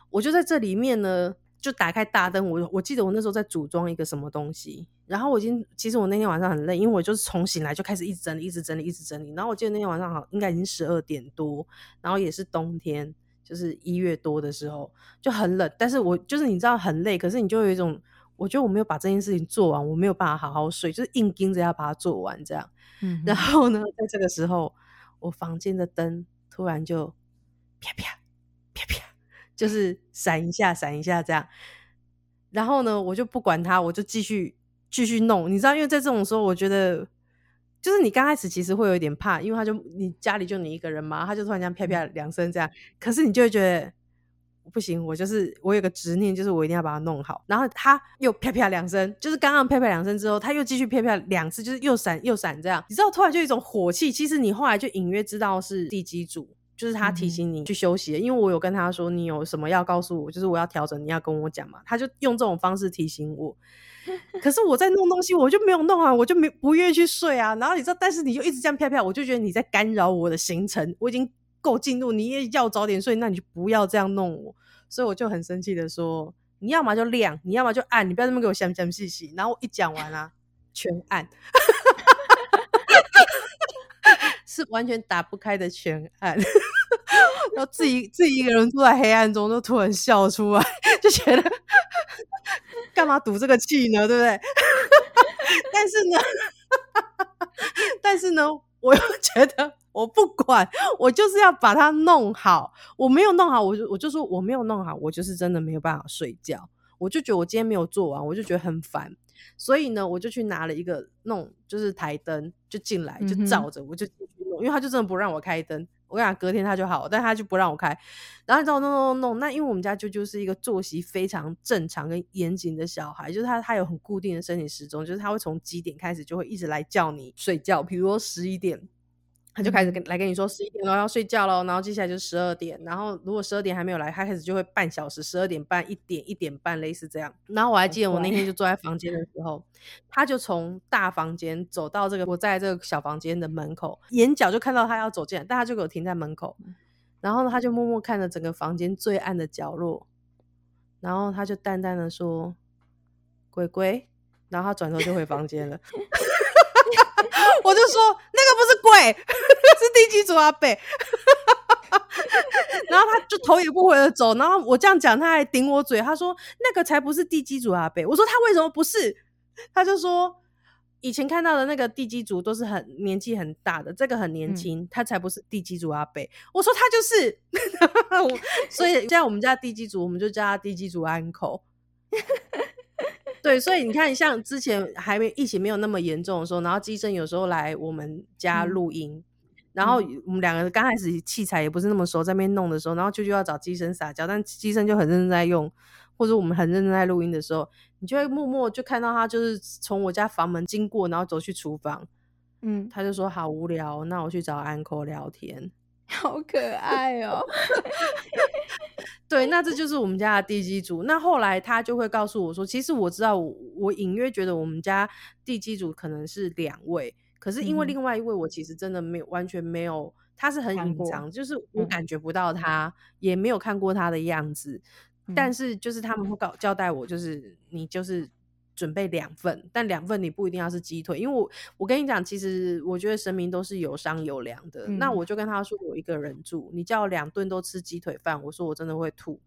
我就在这里面呢，就打开大灯。我我记得我那时候在组装一个什么东西，然后我已经，其实我那天晚上很累，因为我就是从醒来就开始一直整理，一直整理，一直整理。然后我记得那天晚上好应该已经十二点多，然后也是冬天，就是一月多的时候就很冷，但是我就是你知道很累，可是你就有一种，我觉得我没有把这件事情做完，我没有办法好好睡，就是硬盯着要把它做完这样。嗯，然后呢，在这个时候，我房间的灯突然就啪啪啪啪，就是闪一下闪一下这样。然后呢，我就不管它，我就继续继续弄。你知道，因为在这种时候，我觉得就是你刚开始其实会有一点怕，因为他就你家里就你一个人嘛，他就突然这样啪啪两声这样，可是你就会觉得不行，我就是我有个执念，就是我一定要把它弄好。然后他又啪啪两声，就是刚刚啪啪两声之后，他又继续啪啪两次，就是又闪又闪这样。你知道，突然就一种火气。其实你后来就隐约知道是第几组，就是他提醒你去休息。因为我有跟他说，你有什么要告诉我，就是我要调整，你要跟我讲嘛。他就用这种方式提醒我。可是我在弄东西，我就没有弄啊，我就没不愿意去睡啊。然后你知道，但是你就一直这样飘飘，我就觉得你在干扰我的行程。我已经够进入，你也要早点睡，那你就不要这样弄我。所以我就很生气的说：“你要么就亮，你要么就暗，你不要这么给我详详细细。”然后我一讲完啊，全暗，是完全打不开的全暗。然后自己自己一个人坐在黑暗中，就突然笑出来，就觉得干嘛赌这个气呢？对不对？但是呢，但是呢，我又觉得我不管，我就是要把它弄好。我没有弄好，我就我就说我没有弄好，我就是真的没有办法睡觉。我就觉得我今天没有做完，我就觉得很烦。所以呢，我就去拿了一个弄，就是台灯，就进来就照着，我就因为他就真的不让我开灯。我跟你讲，隔天他就好，但他就不让我开。然后你知道弄弄弄，那因为我们家舅舅是一个作息非常正常跟严谨的小孩，就是他他有很固定的生理时钟，就是他会从几点开始就会一直来叫你睡觉，比如说十一点。他就开始跟来跟你说十一点了要睡觉喽，然后接下来就十二点，然后如果十二点还没有来，他开始就会半小时，十二点半、一点、一点半，类似这样。然后我还记得我那天就 坐在房间的时候，他就从大房间走到这个我在这个小房间的门口，眼角就看到他要走进来，但他就给我停在门口，然后他就默默看着整个房间最暗的角落，然后他就淡淡的说：“鬼鬼。”然后他转头就回房间了。我就说那个不是鬼，是地基主阿北。然后他就头也不回的走。然后我这样讲，他还顶我嘴，他说那个才不是地基主阿北。我说他为什么不是？他就说以前看到的那个地基主都是很年纪很大的，这个很年轻，他才不是地基主阿北。我说他就是，所以现在我们家地基主，我们就叫他地基主安口。对，所以你看，像之前还没疫情没有那么严重的时候，然后机生有时候来我们家录音，然后我们两个刚开始器材也不是那么熟，在那边弄的时候，然后舅舅要找机身撒娇，但机身就很认真在用，或者我们很认真在录音的时候，你就会默默就看到他就是从我家房门经过，然后走去厨房，嗯，他就说好无聊，那我去找 uncle 聊天。好可爱哦！对，那这就是我们家的地基组。那后来他就会告诉我说，其实我知道，我隐约觉得我们家地基组可能是两位，可是因为另外一位我其实真的没有完全没有，他是很隐藏，就是我感觉不到他，也没有看过他的样子。但是就是他们会告交代我，就是你就是。准备两份，但两份你不一定要是鸡腿，因为我我跟你讲，其实我觉得神明都是有商有量的。那我就跟他说，我一个人住，你叫我两顿都吃鸡腿饭，我说我真的会吐。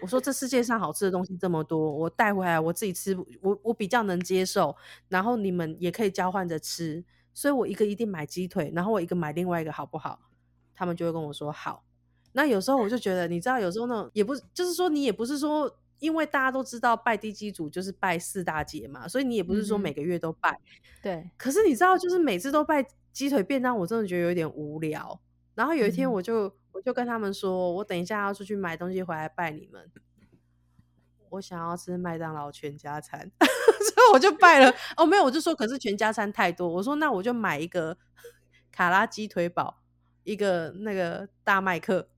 我说这世界上好吃的东西这么多，我带回来我自己吃，我我比较能接受，然后你们也可以交换着吃，所以我一个一定买鸡腿，然后我一个买另外一个好不好？他们就会跟我说好。那有时候我就觉得，你知道，有时候呢，也不就是说你也不是说。因为大家都知道拜地基主就是拜四大节嘛，所以你也不是说每个月都拜。对。可是你知道，就是每次都拜鸡腿便当，我真的觉得有点无聊。然后有一天，我就我就跟他们说，我等一下要出去买东西回来拜你们。我想要吃麦当劳全家餐，所以我就拜了。哦，没有，我就说，可是全家餐太多。我说，那我就买一个 卡拉鸡腿堡，一个那个大麦克。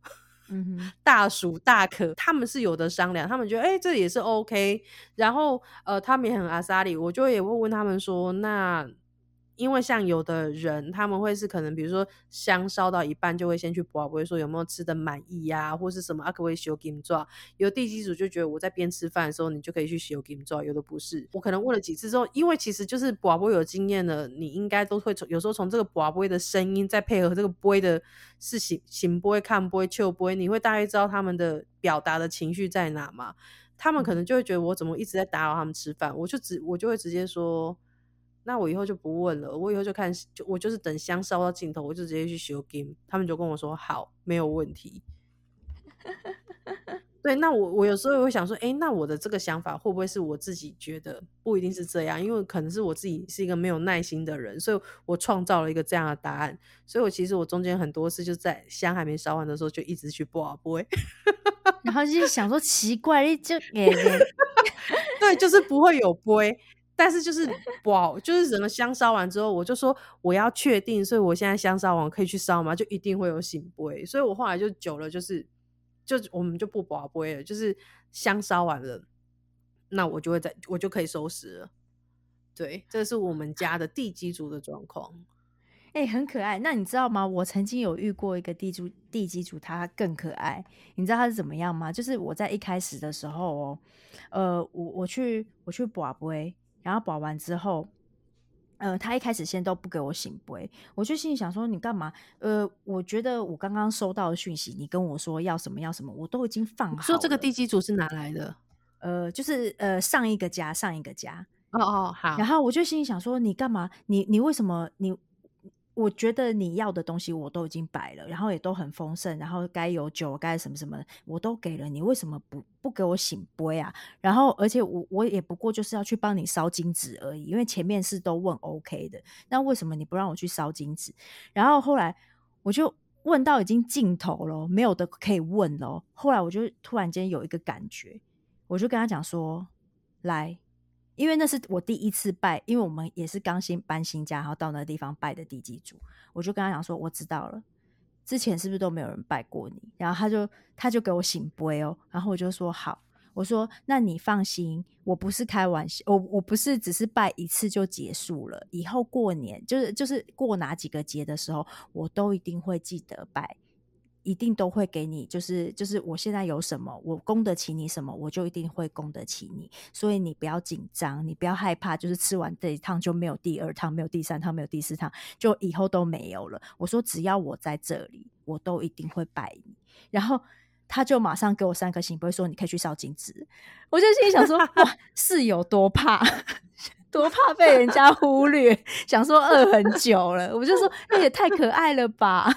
嗯，大鼠大可，他们是有的商量，他们觉得哎，这也是 OK。然后呃，他们也很阿萨里，我就也会问他们说，那。因为像有的人，他们会是可能，比如说香烧到一半，就会先去卜，不会说有没有吃的满意呀，或是什么啊？可不可以修金爪？有地基组就觉得我在边吃饭的时候，你就可以去修金爪，有的不是。我可能问了几次之后，因为其实就是卜卜有经验的，你应该都会从有时候从这个卜卜的声音，再配合这个卜的是行行卜看卜秋卜，你会大概知道他们的表达的情绪在哪嘛？他们可能就会觉得我怎么一直在打扰他们吃饭，我就直我就会直接说。那我以后就不问了，我以后就看，就我就是等香烧到尽头，我就直接去修 game。他们就跟我说好，没有问题。对，那我我有时候也会想说，哎，那我的这个想法会不会是我自己觉得不一定是这样？因为可能是我自己是一个没有耐心的人，所以我创造了一个这样的答案。所以我其实我中间很多次就在香还没烧完的时候，就一直去播啊播。然后就想说奇怪，你就给 对，就是不会有杯，但是就是哇，就是整个香烧完之后，我就说我要确定，所以我现在香烧完可以去烧吗？就一定会有醒杯，所以我后来就久了，就是就我们就不拔杯了，就是香烧完了，那我就会在我就可以收拾了。对，这是我们家的地基族的状况。哎、很可爱。那你知道吗？我曾经有遇过一个地主地基主，他更可爱。你知道他是怎么样吗？就是我在一开始的时候哦，呃，我我去我去保杯，然后保完之后，呃，他一开始先都不给我醒杯，我就心里想说你干嘛？呃，我觉得我刚刚收到的讯息，你跟我说要什么要什么，我都已经放好说这个地基组是哪来的？呃，就是呃上一个家上一个家，哦哦，好然后我就心里想说，你干嘛？你你为什么你？我觉得你要的东西我都已经摆了，然后也都很丰盛，然后该有酒该什么什么我都给了你，为什么不不给我醒杯啊？然后而且我我也不过就是要去帮你烧金纸而已，因为前面是都问 OK 的，那为什么你不让我去烧金纸？然后后来我就问到已经尽头了，没有的可以问了。后来我就突然间有一个感觉，我就跟他讲说：“来，因为那是我第一次拜，因为我们也是刚新搬新家，然后到那个地方拜的地基主，我就跟他讲说：我知道了，之前是不是都没有人拜过你？然后他就他就给我醒杯哦，然后我就说好。”我说：“那你放心，我不是开玩笑，我我不是只是拜一次就结束了。以后过年就是就是过哪几个节的时候，我都一定会记得拜，一定都会给你。就是就是我现在有什么，我供得起你什么，我就一定会供得起你。所以你不要紧张，你不要害怕，就是吃完这一趟就没有第二趟，没有第三趟，没有第四趟，就以后都没有了。我说只要我在这里，我都一定会拜你。然后。”他就马上给我三颗星，不会说你可以去烧金纸。我就心里想说，哇，是有多怕，多怕被人家忽略，想说饿很久了。我就说，那也太可爱了吧。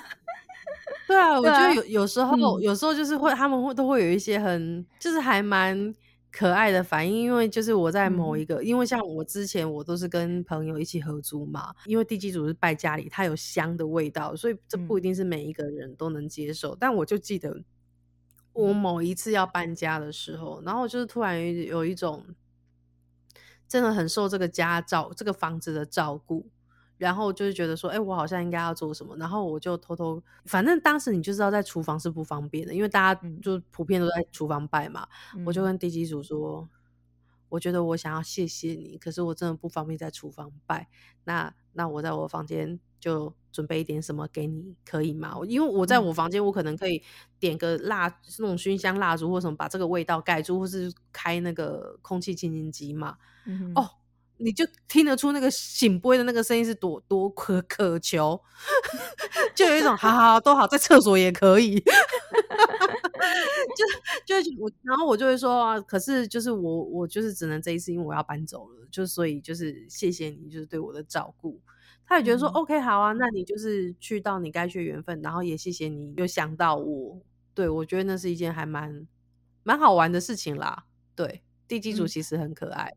对啊，我觉得有有时候、嗯。有时候就是会他们会都会有一些很就是还蛮可爱的反应，因为就是我在某一个，因为像我之前我都是跟朋友一起合租嘛，因为地基主是拜家里，它有香的味道，所以这不一定是每一个人都能接受。但我就记得我某一次要搬家的时候，然后就是突然有有一种真的很受这个家照这个房子的照顾。然后就是觉得说，哎、我好像应该要做什么，然后我就偷偷，反正当时你就知道在厨房是不方便的，因为大家嗯就普遍都在厨房拜嘛。我就嗯跟地基主说，我觉得我想要谢谢你，可是我真的不方便在厨房拜。那那我在我房间就准备一点什么给你，可以吗？因为我在嗯我房间，我可能可以点个蜡，那种熏香蜡烛或什么，把这个味道盖住，或是开那个空气清新机嘛。嗯哦，你就听得出那个醒波的那个声音是多多渴渴求，就有一种好好都好，在厕所也可以，就就我，然后我就会说啊，可是就是我我就是只能这一次，因为我要搬走了，就所以就是谢谢你，就是对我的照顾。他也觉得说、嗯 OK 好啊，那你就是去到你该去的缘分，然后也谢谢你有想到我，对我觉得那是一件还蛮蛮好玩的事情啦。对，地基主嗯其实很可爱。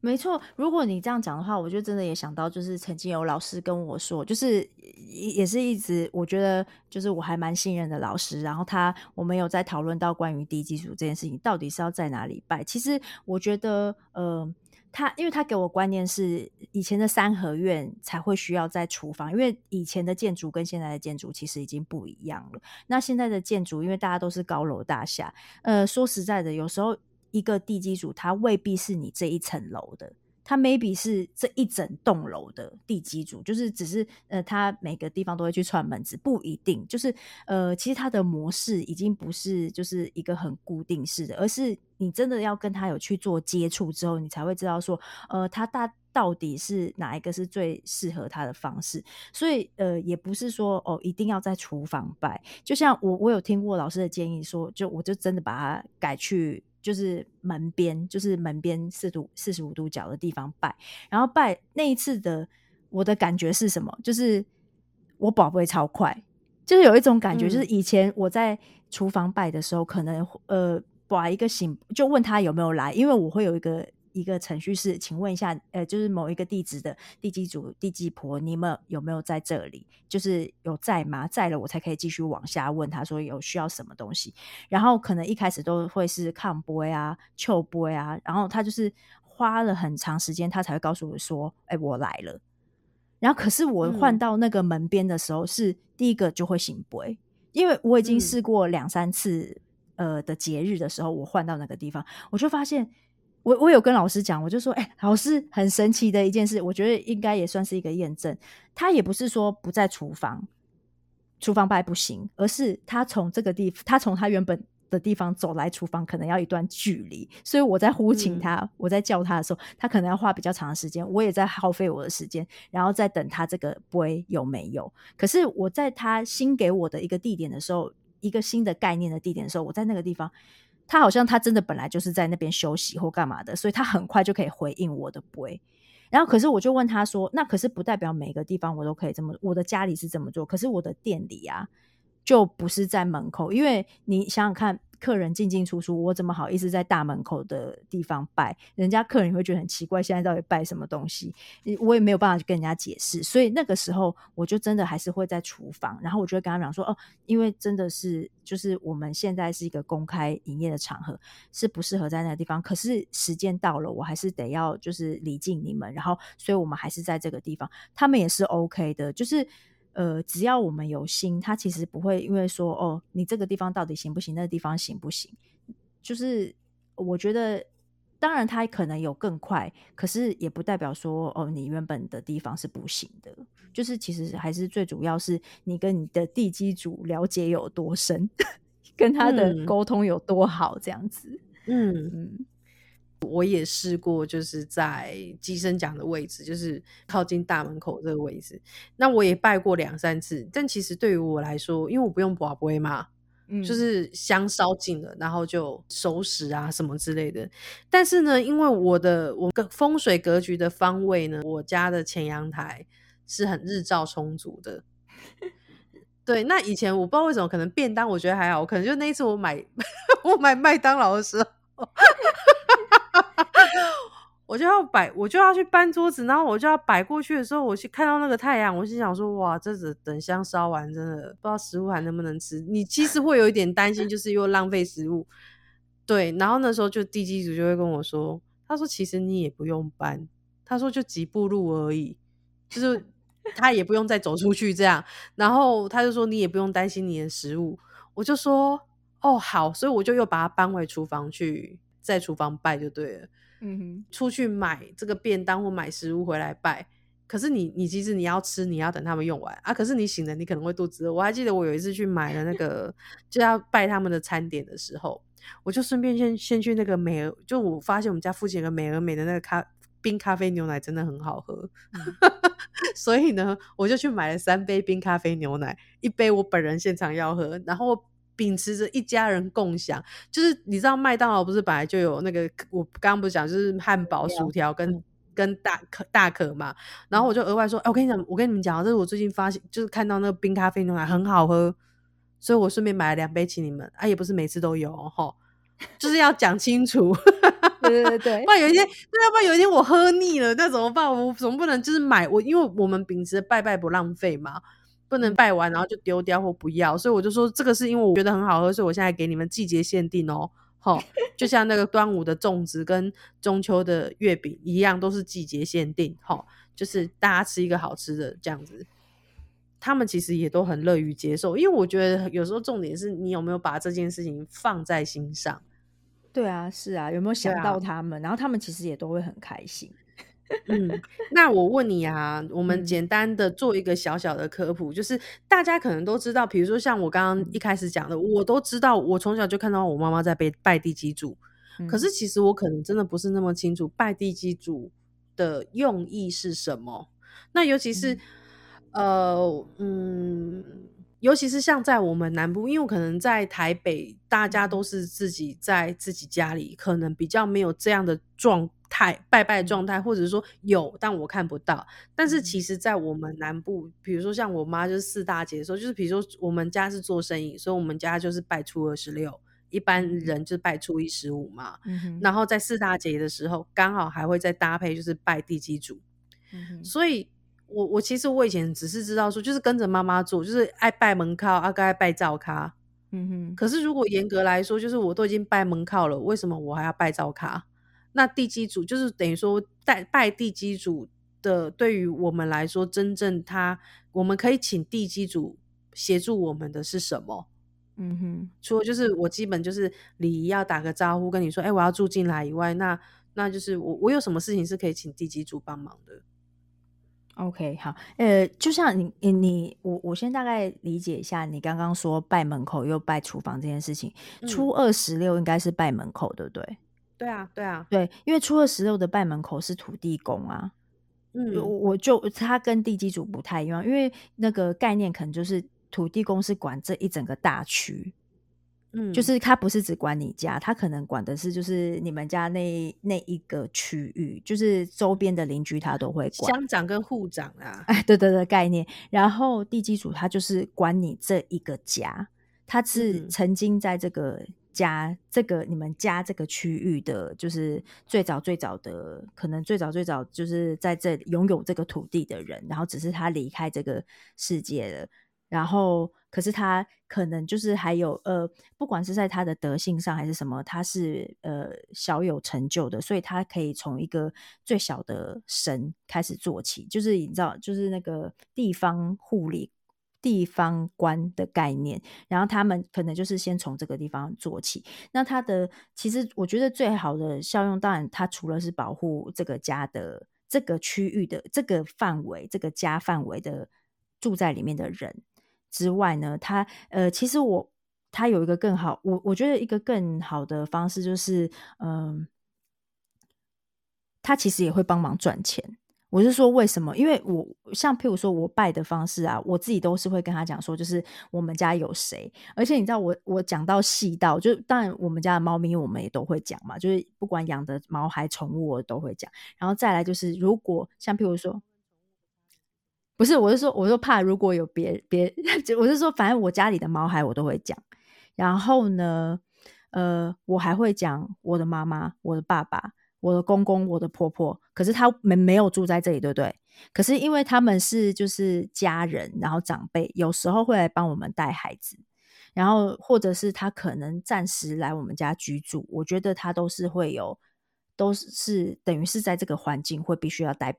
没错，如果你这样讲的话，我就真的也想到，就是曾经有老师跟我说，就是也是一直我觉得就是我还蛮信任的老师，然后他我们有在讨论到关于低基础这件事情，到底是要在哪里拜。其实我觉得，呃，他因为他给我观念是以前的三合院才会需要在厨房，因为以前的建筑跟现在的建筑其实已经不一样了。那现在的建筑，因为大家都是高楼大厦，呃，说实在的，有时候一个地基主它未必是你这一层楼的，它 maybe 是这一整栋楼的地基主，就是只是呃，它每个地方都会去串门子，不一定就是呃，其实它的模式已经不是就是一个很固定式的，而是你真的要跟他有去做接触之后，你才会知道说，呃，他大到底是哪一个是最适合他的方式。所以呃，也不是说哦，一定要在厨房拜。就像我我有听过老师的建议说，就我就真的把它改去。就是门边，就是门边四度四十五度角的地方拜，然后拜那一次的我的感觉是什么？就是我宝贝超快，就是有一种感觉，嗯就是以前我在厨房拜的时候，可能呃把一个醒就问他有没有来，因为我会有一个一个程序是，请问一下，呃，就是某一个地址的地基主、地基婆，你们有没有在这里？就是有在吗？在了，我才可以继续往下问他说有需要什么东西。然后可能一开始都会是抗波啊、秋波啊，然后他就是花了很长时间，他才会告诉我说：“哎，我来了。”然后可是我换到那个门边的时候，是第一个就会醒波，因为我已经试过两三次。呃的节日的时候，我换到那个地方，我就发现，我我有跟老师讲，我就说，哎，老师很神奇的一件事，我觉得应该也算是一个验证。他也不是说不在厨房，厨房拜不行，而是他从这个地，他从他原本的地方走来厨房，可能要一段距离。所以我在呼请他，我在叫他的时候，他可能要花比较长的时间，我也在耗费我的时间，然后再等他这个杯有没有。可是我在他新给我的一个地点的时候。一个新的概念的地点的时候，我在那个地方，他好像他真的本来就是在那边休息或干嘛的，所以他很快就可以回应我的不。然后，可是我就问他说：“那可是不代表每个地方我都可以这么，我的家里是这么做，可是我的店里啊，就不是在门口，因为你想想看。”客人进进出出，我怎么好意思在大门口的地方拜？人家客人会觉得很奇怪，现在到底拜什么东西？我也没有办法去跟人家解释。所以那个时候，我就真的还是会在厨房，然后我就会跟他讲说：“哦，因为真的是就是我们现在是一个公开营业的场合，是不适合在那个地方。可是时间到了，我还是得要就是礼敬你们，然后所以我们还是在这个地方，他们也是 OK 的，就是。”呃，只要我们有心，他其实不会因为说哦，你这个地方到底行不行，那个地方行不行？就是我觉得，当然他可能有更快，可是也不代表说哦，你原本的地方是不行的。就是其实还是最主要是你跟你的地基主了解有多深，跟他的沟通有多好，这样子。嗯嗯。我也试过，就是在机身奖的位置，就是靠近大门口这个位置。那我也拜过两三次，但其实对于我来说，因为我不用卜龟嘛，嗯，就是香烧尽了，然后就收食啊什么之类的。但是呢，因为我的我个风水格局的方位呢，我家的前阳台是很日照充足的。对，那以前我不知道为什么，可能便当我觉得还好，可能就那一次我买 我买麦当劳的时候。我就要摆，我就要去搬桌子，然后我就要摆过去的时候，我去看到那个太阳，我心想说：哇，这子等香烧完，真的不知道食物还能不能吃。你其实会有一点担心，就是又浪费食物。对，然后那时候就地基组就会跟我说：“他说其实你也不用搬，他说就几步路而已，就是他也不用再走出去这样。然后他就说你也不用担心你的食物。我就说哦好，所以我就又把它搬回厨房去，在厨房拜就对了。”出去买这个便当或买食物回来拜，可是你你其实你要吃，你要等他们用完啊。可是你醒了，你可能会肚子饿。我还记得我有一次去买了那个就要拜他们的餐点的时候，我就顺便先先去那个美而，就我发现我们家附近有个美而美的那个咖冰咖啡牛奶真的很好喝，所以呢，我就去买了三杯冰咖啡牛奶，一杯我本人现场要喝，然后。秉持着一家人共享，就是你知道麦当劳不是本来就有那个，我刚刚不是讲就是汉堡、薯条跟跟大可大可嘛，然后我就额外说，哎，我跟你讲，我跟你们讲，这是我最近发现，就是看到那个冰咖啡牛奶很好喝，所以我顺便买了两杯请你们，啊，也不是每次都有哈，就是要讲清楚，对对对，不然有一天，对，要不然有一天我喝腻了，那怎么办？我总不能就是买我，因为我们秉持拜拜不浪费嘛。不能拜完然后就丢掉或不要，所以我就说这个是因为我觉得很好喝，所以我现在给你们季节限定哦，好，就像那个端午的粽子跟中秋的月饼一样，都是季节限定，好，就是大家吃一个好吃的这样子。他们其实也都很乐于接受，因为我觉得有时候重点是你有没有把这件事情放在心上。对啊，是啊，有没有想到他们？然后他们其实也都会很开心。嗯，那我问你啊，我们简单的做一个小小的科普，就是大家可能都知道，比如说像我刚刚一开始讲的，我都知道，我从小就看到我妈妈在拜拜地基主，可是其实我可能真的不是那么清楚拜地基主的用意是什么。那尤其是呃，嗯，尤其是像在我们南部，因为我可能在台北，大家都是自己在自己家里，可能比较没有这样的状。态拜拜状态，或者说有，但我看不到。但是其实，在我们南部，比如说像我妈就是四大节的时候，就是比如说我们家是做生意，所以我们家就是拜初二十六一般人就是拜初一十五嘛，嗯哼，然后在四大节的时候，刚好还会再搭配就是拜地基主，嗯哼。所以我我其实我以前只是知道说，就是跟着妈妈做，就是爱拜门靠，啊，该拜灶咖。嗯哼，可是如果严格来说，就是我都已经拜门靠了，为什么我还要拜灶咖？那地基主就是等于说拜拜地基主的，对于我们来说，真正他我们可以请地基主协助我们的是什么？嗯哼，除了就是我基本就是礼仪要打个招呼，跟你说，哎、我要住进来以外，那那就是我我有什么事情是可以请地基主帮忙的？OK，好，呃，就像你你你我我先大概理解一下，你刚刚说拜门口又拜厨房这件事情，嗯初二十六应该是拜门口，对不对？对啊，对啊，对，因为初二十六的拜门口是土地公啊，我嗯我就他跟地基主不太一样，因为那个概念可能就是土地公是管这一整个大区，嗯，就是他不是只管你家，他可能管的是就是你们家那那一个区域，就是周边的邻居他都会管。乡长跟户长啊，哎，对对对，概念。然后地基主他就是管你这一个家，他是嗯曾经在这个家、这个你们家这个区域的，就是最早最早的，可能最早最早就是在这拥有这个土地的人，然后只是他离开这个世界了。然后，可是他可能就是还有呃，不管是在他的德性上还是什么，他是呃小有成就的，所以他可以从一个最小的神开始做起，就是你知道，就是那个地方护理、地方官的概念。然后他们可能就是先从这个地方做起。那他的其实我觉得最好的效用，当然它除了是保护这个家的这个区域的这个范围、这个家范围的住在里面的人。之外呢，他呃，其实我他有一个更好，我我觉得一个更好的方式就是，嗯、他其实也会帮忙赚钱。我是说，为什么？因为我像譬如说我拜的方式啊，我自己都是会跟他讲说，就是我们家有谁，而且你知道我我讲到细到，就当然我们家的猫咪我们也都会讲嘛，就是不管养的毛孩宠物我都会讲，然后再来就是如果像譬如说。不是，我是说，我就怕如果有别别，我是说，反正我家里的猫孩我都会讲。然后呢，呃，我还会讲我的妈妈、我的爸爸、我的公公、我的婆婆。可是他们没有住在这里，对不对？可是因为他们是就是家人，然后长辈有时候会来帮我们带孩子，然后或者是他可能暂时来我们家居住，我觉得他都是会有，都是等于是在这个环境会必须要待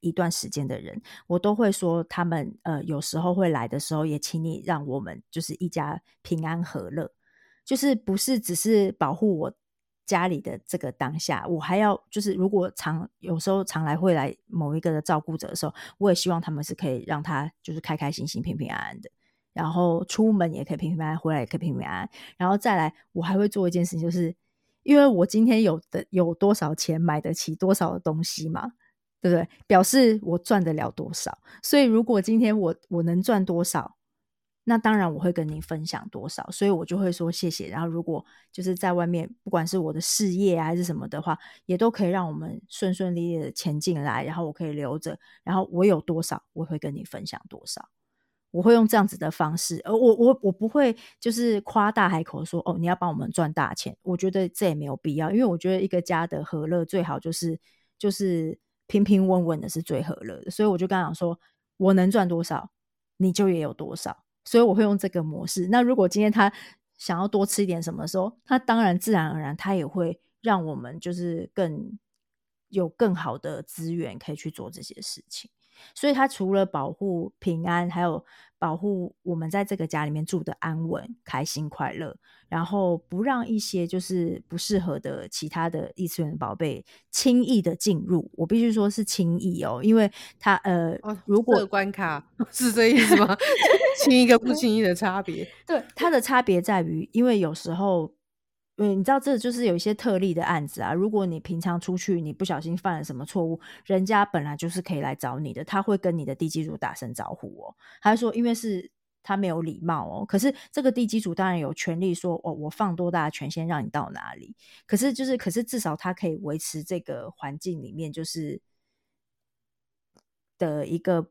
一段时间的人，我都会说他们呃有时候会来的时候，也请你让我们就是一家平安和乐，就是不是只是保护我家里的这个当下，我还要就是如果常有时候常来会来某一个的照顾者的时候，我也希望他们是可以让他就是开开心心、平平安安的。然后出门也可以平平安安，回来也可以平平安安。然后再来，我还会做一件事情，就是因为我今天有的有多少钱买得起多少的东西嘛，对不对？表示我赚得了多少。所以如果今天我我能赚多少，那当然我会跟你分享多少。所以我就会说谢谢。然后如果就是在外面，不管是我的事业还是什么的话，也都可以让我们顺顺利利的钱进来，然后我可以留着，然后我有多少，我会跟你分享多少。我会用这样子的方式，而我我我不会就是夸大海口说哦，你要帮我们赚大钱。我觉得这也没有必要，因为我觉得一个家的和乐最好就是就是平平稳稳的是最和乐的。所以我就刚想说，我能赚多少，你就也有多少。所以我会用这个模式。那如果今天他想要多吃一点什么的时候，他当然自然而然他也会让我们就是更有更好的资源可以去做这些事情。所以，它除了保护平安，还有保护我们在这个家里面住的安稳、开心、快乐，然后不让一些就是不适合的其他的异次元宝贝轻易的进入。我必须说是轻易哦，因为他呃，哦，如果这个关卡 是这意思吗？轻易跟不轻易的差别。对它的差别在于，因为有时候，嗯，你知道这就是有一些特例的案子啊。如果你平常出去，你不小心犯了什么错误，人家本来就是可以来找你的，他会跟你的地基主打声招呼哦。他说，因为是他没有礼貌哦。可是这个地基主当然有权利说，哦，我放多大的权限让你到哪里。可是就是，可是至少他可以维持这个环境里面就是的一个。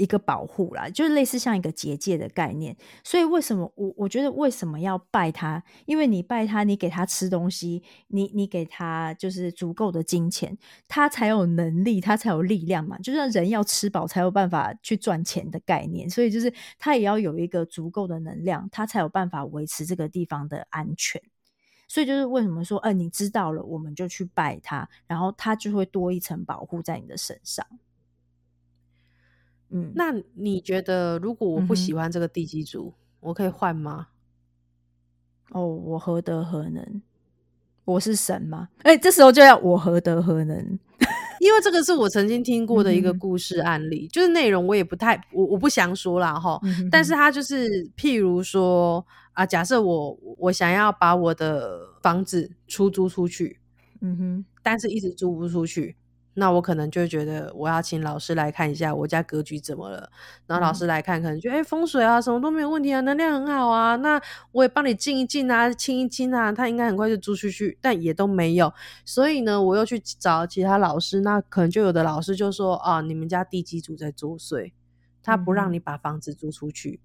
一个保护啦，就是类似像一个结界的概念。所以为什么我我觉得为什么要拜他？因为你拜他，你给他吃东西，你你给他就是足够的金钱，他才有能力，他才有力量嘛。就像人要吃饱才有办法去赚钱的概念。所以就是他也要有一个足够的能量，他才有办法维持这个地方的安全。所以就是为什么说，呃，你知道了，我们就去拜他，然后他就会多一层保护在你的身上。嗯，那你觉得，如果我不喜欢这个地基组，我可以换吗？哦，我何德何能？我是神吗？哎、这时候就要我何德何能？因为这个是我曾经听过的一个故事案例，就是内容我也不太我我不详说啦哈，嗯但是他就是譬如说啊，假设我我想要把我的房子出租出去，嗯哼，但是一直租不出去，那我可能就觉得我要请老师来看一下我家格局怎么了。然后老嗯师来看，可能觉得哎、风水啊什么都没有问题啊，能量很好啊，那我也帮你静一静啊，清一清啊，他应该很快就租出去，但也都没有。所以呢，我又去找其他老师，那可能就有的老师就说啊，你们家地基主在作祟，他不让你把房子租出去。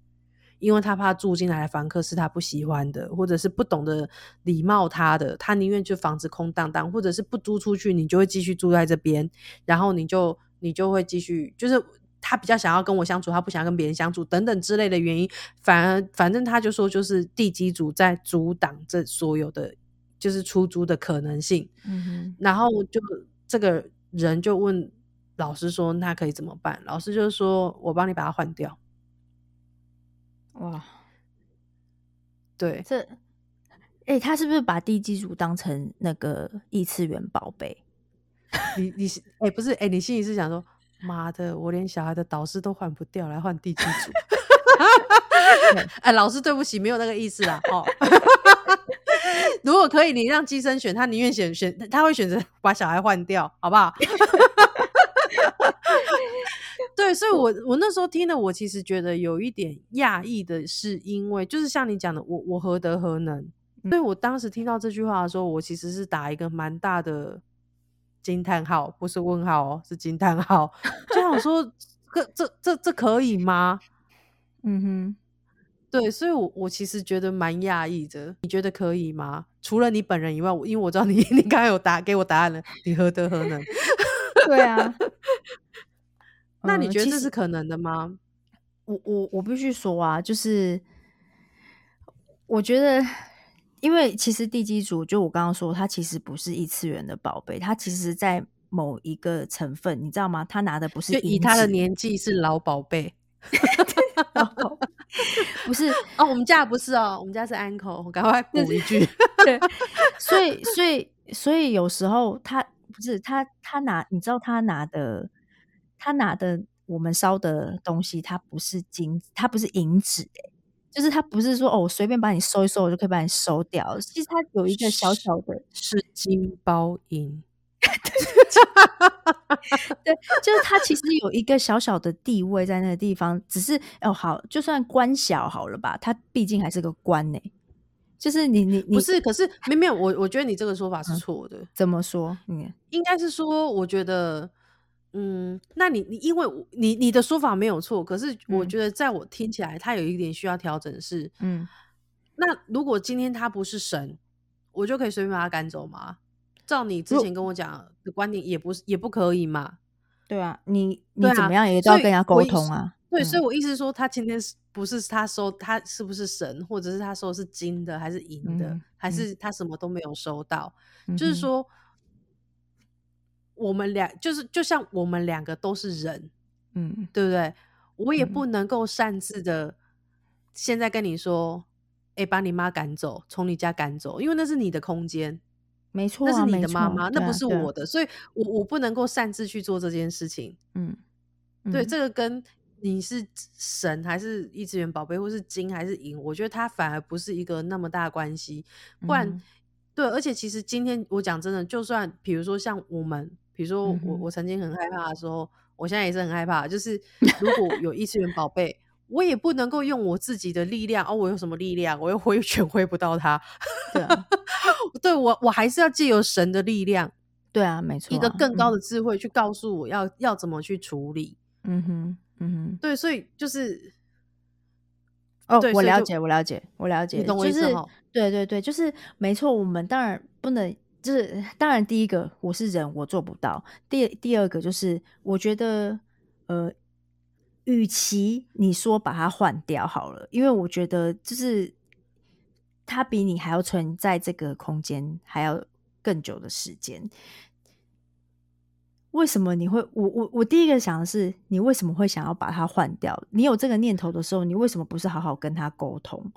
因为他怕住进来的房客是他不喜欢的，或者是不懂得礼貌他的，他宁愿就房子空荡荡，或者是不租出去，你就会继续住在这边，然后你就你就会继续，就是他比较想要跟我相处，他不想要跟别人相处等等之类的原因，反而反正他就说就是地基组在阻挡这所有的就是出租的可能性，嗯然后就这个人就问老师说那可以怎么办？老师就说我帮你把它换掉，哼，哇，对。这，哎、他是不是把地基主当成那个异次元宝贝？你你是哎、不是哎、你心里是想说，妈的，我连小孩的导师都换不掉，来换地基组。哎、老师对不起，没有那个意思啦。哦，如果可以，你让机生选，他宁愿选选，他会选择把小孩换掉，好不好？对，所以我我那时候听的，我其实觉得有一点讶异的是，因为就是像你讲的，我我何德何能？所以我当时听到这句话的时候，我其实是打一个蛮大的惊叹号，不是问号哦，是惊叹号。就想说，这这这这可以吗？嗯哼，对，所以我我其实觉得蛮讶异的。你觉得可以吗？除了你本人以外，我因为我知道你 你刚才有答给我答案了，你何德何能？对啊。那你觉得这是可能的吗？我我我必须说啊，就是我觉得，因为其实地基组就我刚刚说，它其实不是异次元的宝贝，它其实在某一个成分，你知道吗？他拿的不是以他的年纪是老宝贝 不是哦，我们家不是哦，我们家是 uncle，我赶快补一句。对，所以所以所以有时候他不是他他拿，你知道他拿的他拿的我们烧的东西，它不是金，它不是银纸、欸，就是它不是说哦，我随便把你收一收，我就可以把你收掉。其实它有一个小小的，是金包银，对，就是它其实有一个小小的地位在那个地方，只是哦好，就算官小好了吧，它毕竟还是个官呢、就是你你你不是？可是没有没有，我我觉得你这个说法是嗯错的，怎么说？嗯应该是说，我觉得，嗯，那你你因为我你你的说法没有错，可是我嗯觉得在我听起来，他有一点需要调整是，嗯，那如果今天他不是神，我就可以随便把他赶走吗？照你之前跟我讲的观点，也不是也不可以嘛。对啊，你你怎么样也都要跟人家沟通啊。对，所以嗯我意思说，他今天是不是他收他是不是神，或者是他收的是金的还是银的，还是他什么都没有收到？嗯，就是说，我们俩就是就像我们两个都是人，嗯对不对？我也嗯不能够擅自的现在跟你说，哎、把你妈赶走，从你家赶走，因为那是你的空间，没错、啊，那是你的妈妈，那不是我的，所以我我不能够擅自去做这件事情。嗯，对，嗯这个跟你是神还是异次元宝贝，或是金还是银，我觉得它反而不是一个那么大的关系。不然，嗯对，而且其实今天我讲真的，就算比如说像我们，比如说我、嗯我曾经很害怕的时候，我现在也是很害怕，就是如果有异次元宝贝。我也不能够用我自己的力量哦，我有什么力量？我又挥 拳挥不到它。对啊，对我，我还是要借由神的力量，对啊，没错啊、一个更高嗯的智慧去告诉我要要怎么去处理。嗯哼，嗯哼，对，所以就是哦我了解，我了解，我了解，你懂我意思哈对对对，就是没错。我们当然不能，就是当然第一个我是人，我做不到。第第二个就是我觉得，呃，与其你说把它换掉好了，因为我觉得就是它比你还要存在这个空间还要更久的时间。为什么你会？我我我第一个想的是，你为什么会想要把它换掉？你有这个念头的时候，你为什么不是好好跟他沟通？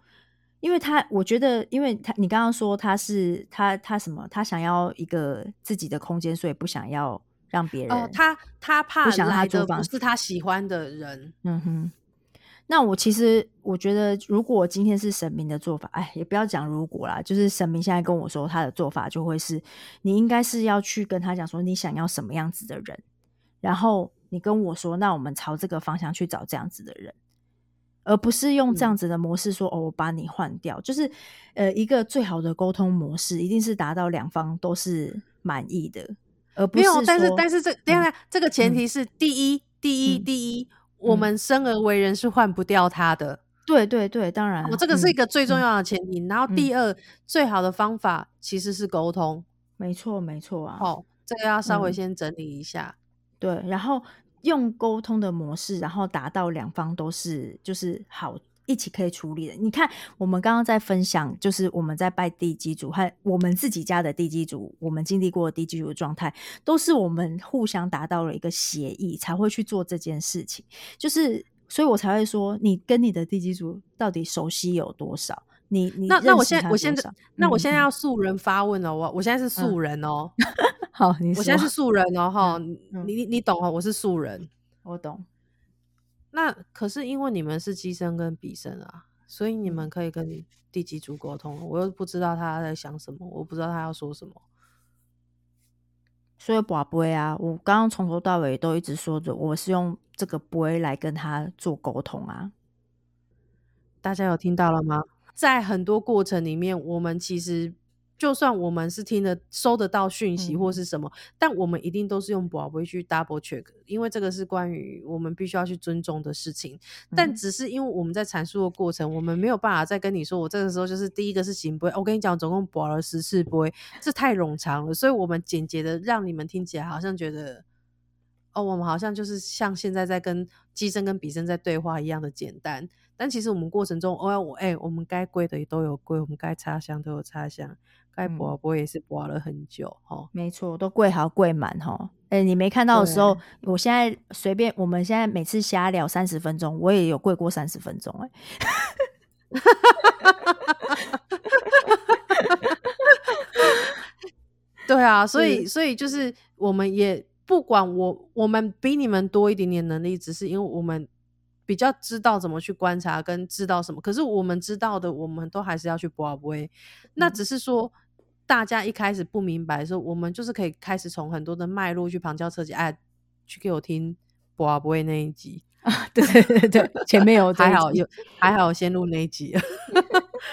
因为他，我觉得，因为他，你刚刚说他是他他什么？他想要一个自己的空间，所以不想要让别人。哦，他他怕不想让他来的租房不是他喜欢的人，嗯哼，那我其实我觉得，如果今天是神明的做法，哎，也不要讲如果啦，就是神明现在跟我说他的做法就会是，你应该是要去跟他讲说你想要什么样子的人，然后你跟我说，那我们朝这个方向去找这样子的人，而不是用这样嗯。子的模式说、哦，我把你换掉，就是呃一个最好的沟通模式，一定是达到两方都是满意的，而不是没有，但是但是这等一下、这个前嗯。提是第一第一嗯第一，我嗯。们生而为人是换不掉他的，对对对，当然哦，这个是一嗯个最重嗯要的前提。然后第。二，最好的方法其实是沟通，没错没错啊，哦，这个要稍微嗯。先整理一下。对，然后用沟通的模式，然后达到两方都是就是好一起可以处理的。你看，我们刚刚在分享，就是我们在拜地基主和我们自己家的地基主，我们经历过的地基主的状态，都是我们互相达到了一个协议，才会去做这件事情。就是，所以我才会说，你跟你的地基主到底熟悉有多少？你你那那我现在我现在那我现在要素人发问了，我我现在是素人哦，好，你我现在是素人哦，哈，你你你懂哦，我是素人。我懂，那可是因为你们是机身跟笔身啊，所以你嗯们可以跟你第几组沟通，我又不知道他在想什么，我不知道他要说什么。所以宝贝啊，我刚刚从头到尾都一直说着，我是用这个杯来跟他做沟通啊。大家有听到了吗？在很多过程里面，我们其实就算我们是听得收得到讯息嗯或是什么，但我们一定都是用宝贝去 double check，因为这个是关于我们必须要去尊重的事情。但嗯只是因为我们在阐述的过程，我们没有办法再跟你说，我这个时候就是第一个是行不会，我跟你讲，总共保了十次不会，这太冗长了，所以我们简洁的让你们听起来好像觉得。哦，我们好像就是像现在在跟机身跟笔身在对话一样的简单，但其实我们过程中，哦，我哎、我们该归的也都有归，我们该插香都有插香，该嗯播播也是播了很久哦。没错，都跪好跪满哈。哎、你没看到的时候，我现在随便，我们现在每次瞎聊三十分钟，我也有跪过三十分钟哎、对啊，所以所以就是我们也不管我我们比你们多一点点能力，只是因为我们比较知道怎么去观察跟知道什么，可是我们知道的，我们都还是要去播播。那嗯只是说大家一开始不明白的时候，我们就是可以开始从很多的脉络去旁敲侧击，哎，去给我听播播那一集。啊，对对对对，前面有 还好有还好有先录那一集。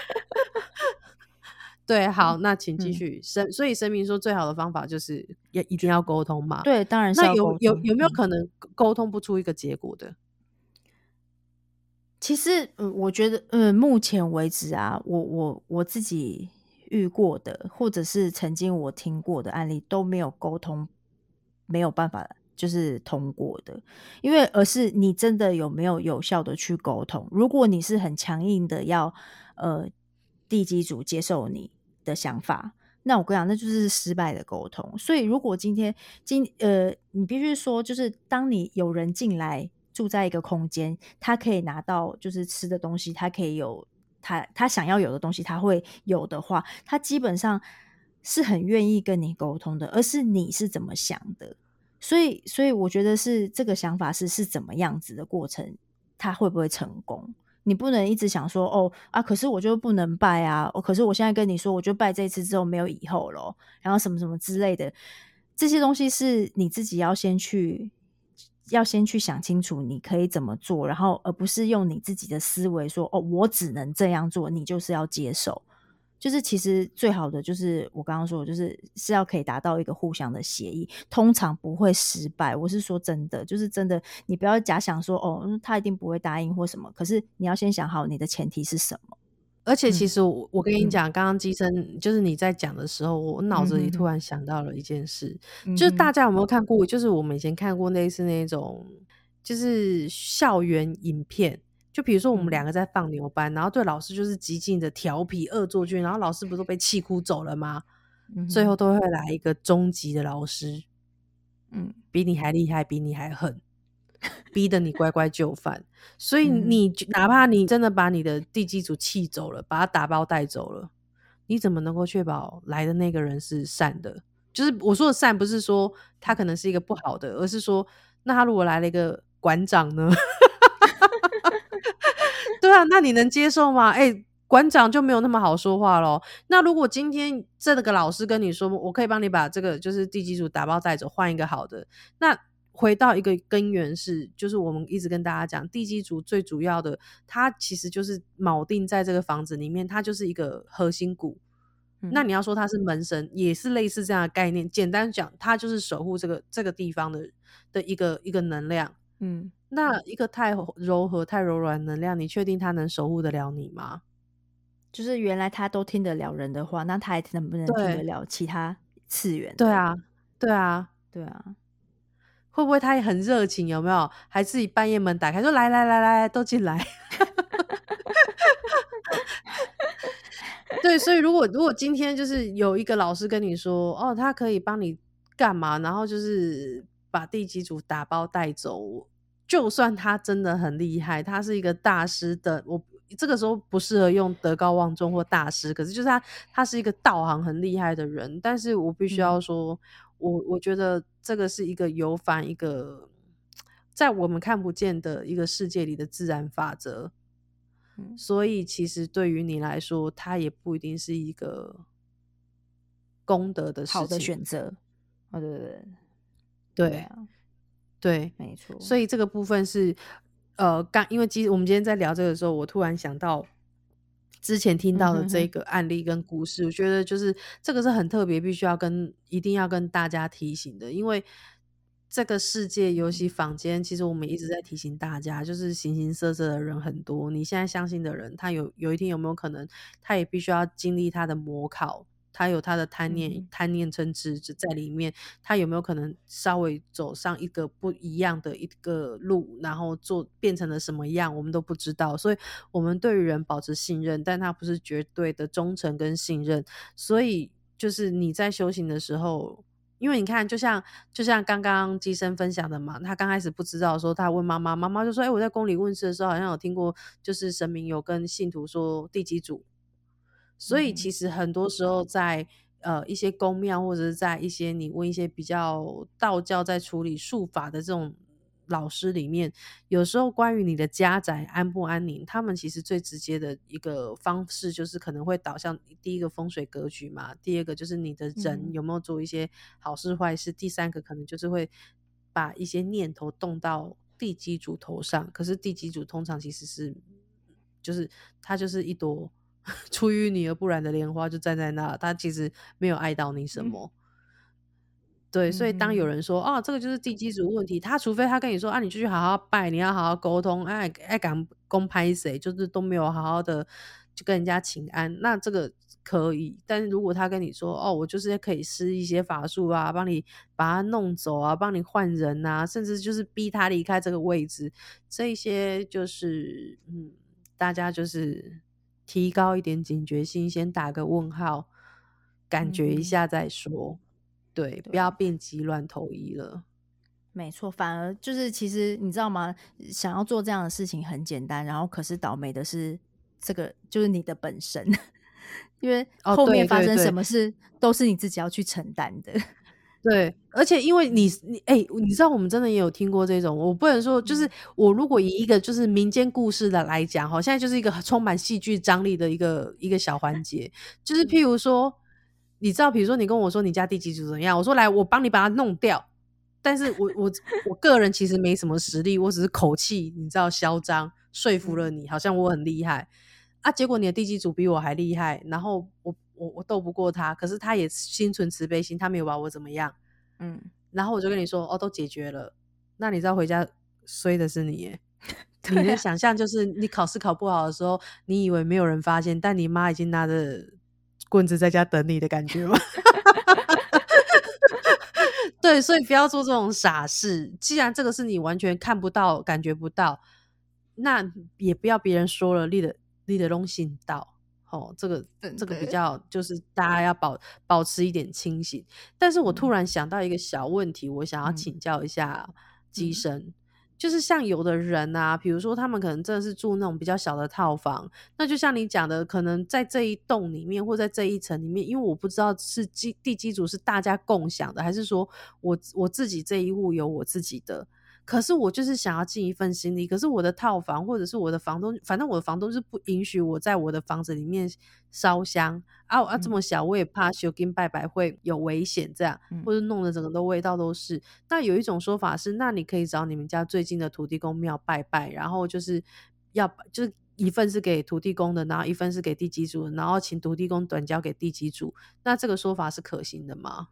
对，好，那请继嗯续。神，所以声明说最好的方法就是也一定要沟通嘛。，对，当然是那有有有没有嗯可能沟通不出一个结果的？其实，嗯，我觉得，嗯，目前为止啊，我我我自己遇过的，或者是曾经我听过的案例，都没有沟通，没有办法就是通过的，因为而是你真的有没有有效的去沟通。如果你是很强硬的要，呃，地基组接受你的想法，那我跟你讲，那就是失败的沟通。所以，如果今天今呃，你必须说，就是当你有人进来住在一个空间，他可以拿到就是吃的东西，他可以有他他想要有的东西，他会有的话，他基本上是很愿意跟你沟通的，而是你是怎么想的。所以，所以我觉得是这个想法是是怎么样子的过程，他会不会成功？你不能一直想说哦啊，可是我就不能拜啊，哦，可是我现在跟你说，我就拜这次之后没有以后咯，然后什么什么之类的，这些东西是你自己要先去，要先去想清楚你可以怎么做，然后而不是用你自己的思维说哦，我只能这样做，你就是要接受。就是其实最好的就是我刚刚说，就是是要可以达到一个互相的协议，通常不会失败。我是说真的，就是真的，你不要假想说哦，他一定不会答应或什么。可是你要先想好你的前提是什么。而且其嗯。实我我跟你嗯。讲，刚刚机生就是你在讲的时候，我脑子里突然想到了一件事，嗯就是大家有没有看过？就是我们以前看过类似那种，就是校园影片。就比如说我们嗯。两个在放牛班，然后对老师就是极尽的调皮恶作剧，然后老师不都被气哭走了吗？嗯最后都会来一个终极的老师，嗯。比你还厉害，比你还狠，逼得你乖乖就范。所以嗯你就哪怕你真的把你的地基组气走了，把他打包带走了，你怎么能够确保来的那个人是善的？就是我说的善，不是说他可能是一个不好的，而是说，那他如果来了一个馆长呢？对啊，那你能接受吗？哎、馆长就没有那么好说话咯。那如果今天这个老师跟你说，我可以帮你把这个就是地基组打包带走，换一个好的，那回到一个根源是，就是我们一直跟大家讲，地基组最主要的，它其实就是铆定在这个房子里面，它就是一个核心骨。那嗯你要说它是门神，也是类似这样的概念。简单讲，它就是守护这个这个地方的的一个一个能量。嗯，那一个太柔和、太柔软的能量，你确定它能守护得了你吗？就是原来他都听得了人的话，那他还能不能听得了其他次元？对，啊，对啊，对啊，会不会他也很热情？有没有？还自己半夜门打开说来来来来，都进来。对，所以如果如果今天就是有一个老师跟你说，哦，他可以帮你干嘛，然后就是把地基组打包带走，就算他真的很厉害，他是一个大师的，我这个时候不适合用德高望重或大师，可是就是他他是一个道行很厉害的人，但是我必须要嗯说，我我觉得这个是一个有反一个在我们看不见的一个世界里的自然法则。嗯所以其实对于你来说，它也不一定是一个功德的事情。好的选择。哦，对对对，对啊，对，没错。所以这个部分是呃，刚因为其实我们今天在聊这个的时候，我突然想到之前听到的这个案例跟故事，我觉得就是这个是很特别，必须要跟一定要跟大家提醒的，因为。这个世界，尤其坊间，其实我们一直在提醒大家，就是形形色色的人很多。你现在相信的人，他有有一天有没有可能，他也必须要经历他的模考，他有他的贪念、嗯贪念嗔痴在里面，他有没有可能稍微走上一个不一样的一个路，然后做变成了什么样，我们都不知道。所以，我们对于人保持信任，但他不是绝对的忠诚跟信任。所以，就是你在修行的时候。因为你看，就像就像刚刚机生分享的嘛，他刚开始不知道说，他问妈妈，妈妈就说：“哎、我在宫里问世的时候，好像有听过，就是神明有跟信徒说地基主。”所以嗯。其实很多时候在呃一些宫庙，或者是在一些你问一些比较道教在处理术法的这种老师里面，有时候关于你的家宅安不安宁，他们其实最直接的一个方式就是可能会导向第一个风水格局嘛，第二个就是你的人嗯。有没有做一些好事坏事，第三个可能就是会把一些念头动到地基主头上，可是地基主通常其实是就是它就是一朵出淤泥而不染的莲花，就站在那，他其实没有碍到你什嗯么。对，所以当有嗯人说哦，这个就是地基主问题，他除非他跟你说啊，你就去好好拜，你要好好沟通，哎爱敢公拍谁，就是都没有好好的就跟人家请安，那这个可以。但是如果他跟你说哦，我就是可以施一些法术啊，帮你把他弄走啊，帮你换人啊，甚至就是逼他离开这个位置，这一些就是嗯，大家就是提高一点警觉性，先打个问号，感觉一嗯下再说。对，不要病急乱投医了。没错，反而就是其实你知道吗？想要做这样的事情很简单，然后可是倒霉的是这个就是你的本身，因为哦后面发生什么事都是你自己要去承担的。对，而且因为你你哎、你知道我们真的也有听过这种，我不能说就是我如果以一个就是民间故事的来讲哈，现在就是一个充满戏剧张力的一个一个小环 节，就是譬如说，你知道，比如说你跟我说你家第几组怎么样，我说来我帮你把它弄掉，但是我我我个人其实没什么实力，我只是口气你知道嚣张说服了你，好像我很厉害。啊，结果你的地基组比我还厉害，然后我我我斗不过他，可是他也心存慈悲心，他没有把我怎么样，嗯，然后我就跟你说，哦，都解决了，那你知道回家衰的是你耶。你的想象就是你考试考不好的时候，你以为没有人发现，但你妈已经拿着棍子在家等你的感觉吗？对，所以不要做这种傻事。既然这个是你完全看不到、感觉不到，那也不要别人说了，立的立的东信道。哦，这个这个比较就是大家要保保持一点清醒。但是我突嗯然想到一个小问题，我想要嗯请教一下机嗯生。就是像有的人啊，比如说他们可能真的是住那种比较小的套房，那就像你讲的，可能在这一栋里面或在这一层里面，因为我不知道是基地基组是大家共享的，还是说我我自己这一户有我自己的。可是我就是想要尽一份心力，可是我的套房或者是我的房东，反正我的房东是不允许我在我的房子里面烧香啊啊！这么小，我也怕修金拜拜会有危险，这样嗯或者弄得整个都味道都是。那有一种说法是，那你可以找你们家最近的土地公庙拜拜，然后就是要就是一份是给土地公的，然后一份是给地基主的，然后请土地公转交给地基主。那这个说法是可行的吗？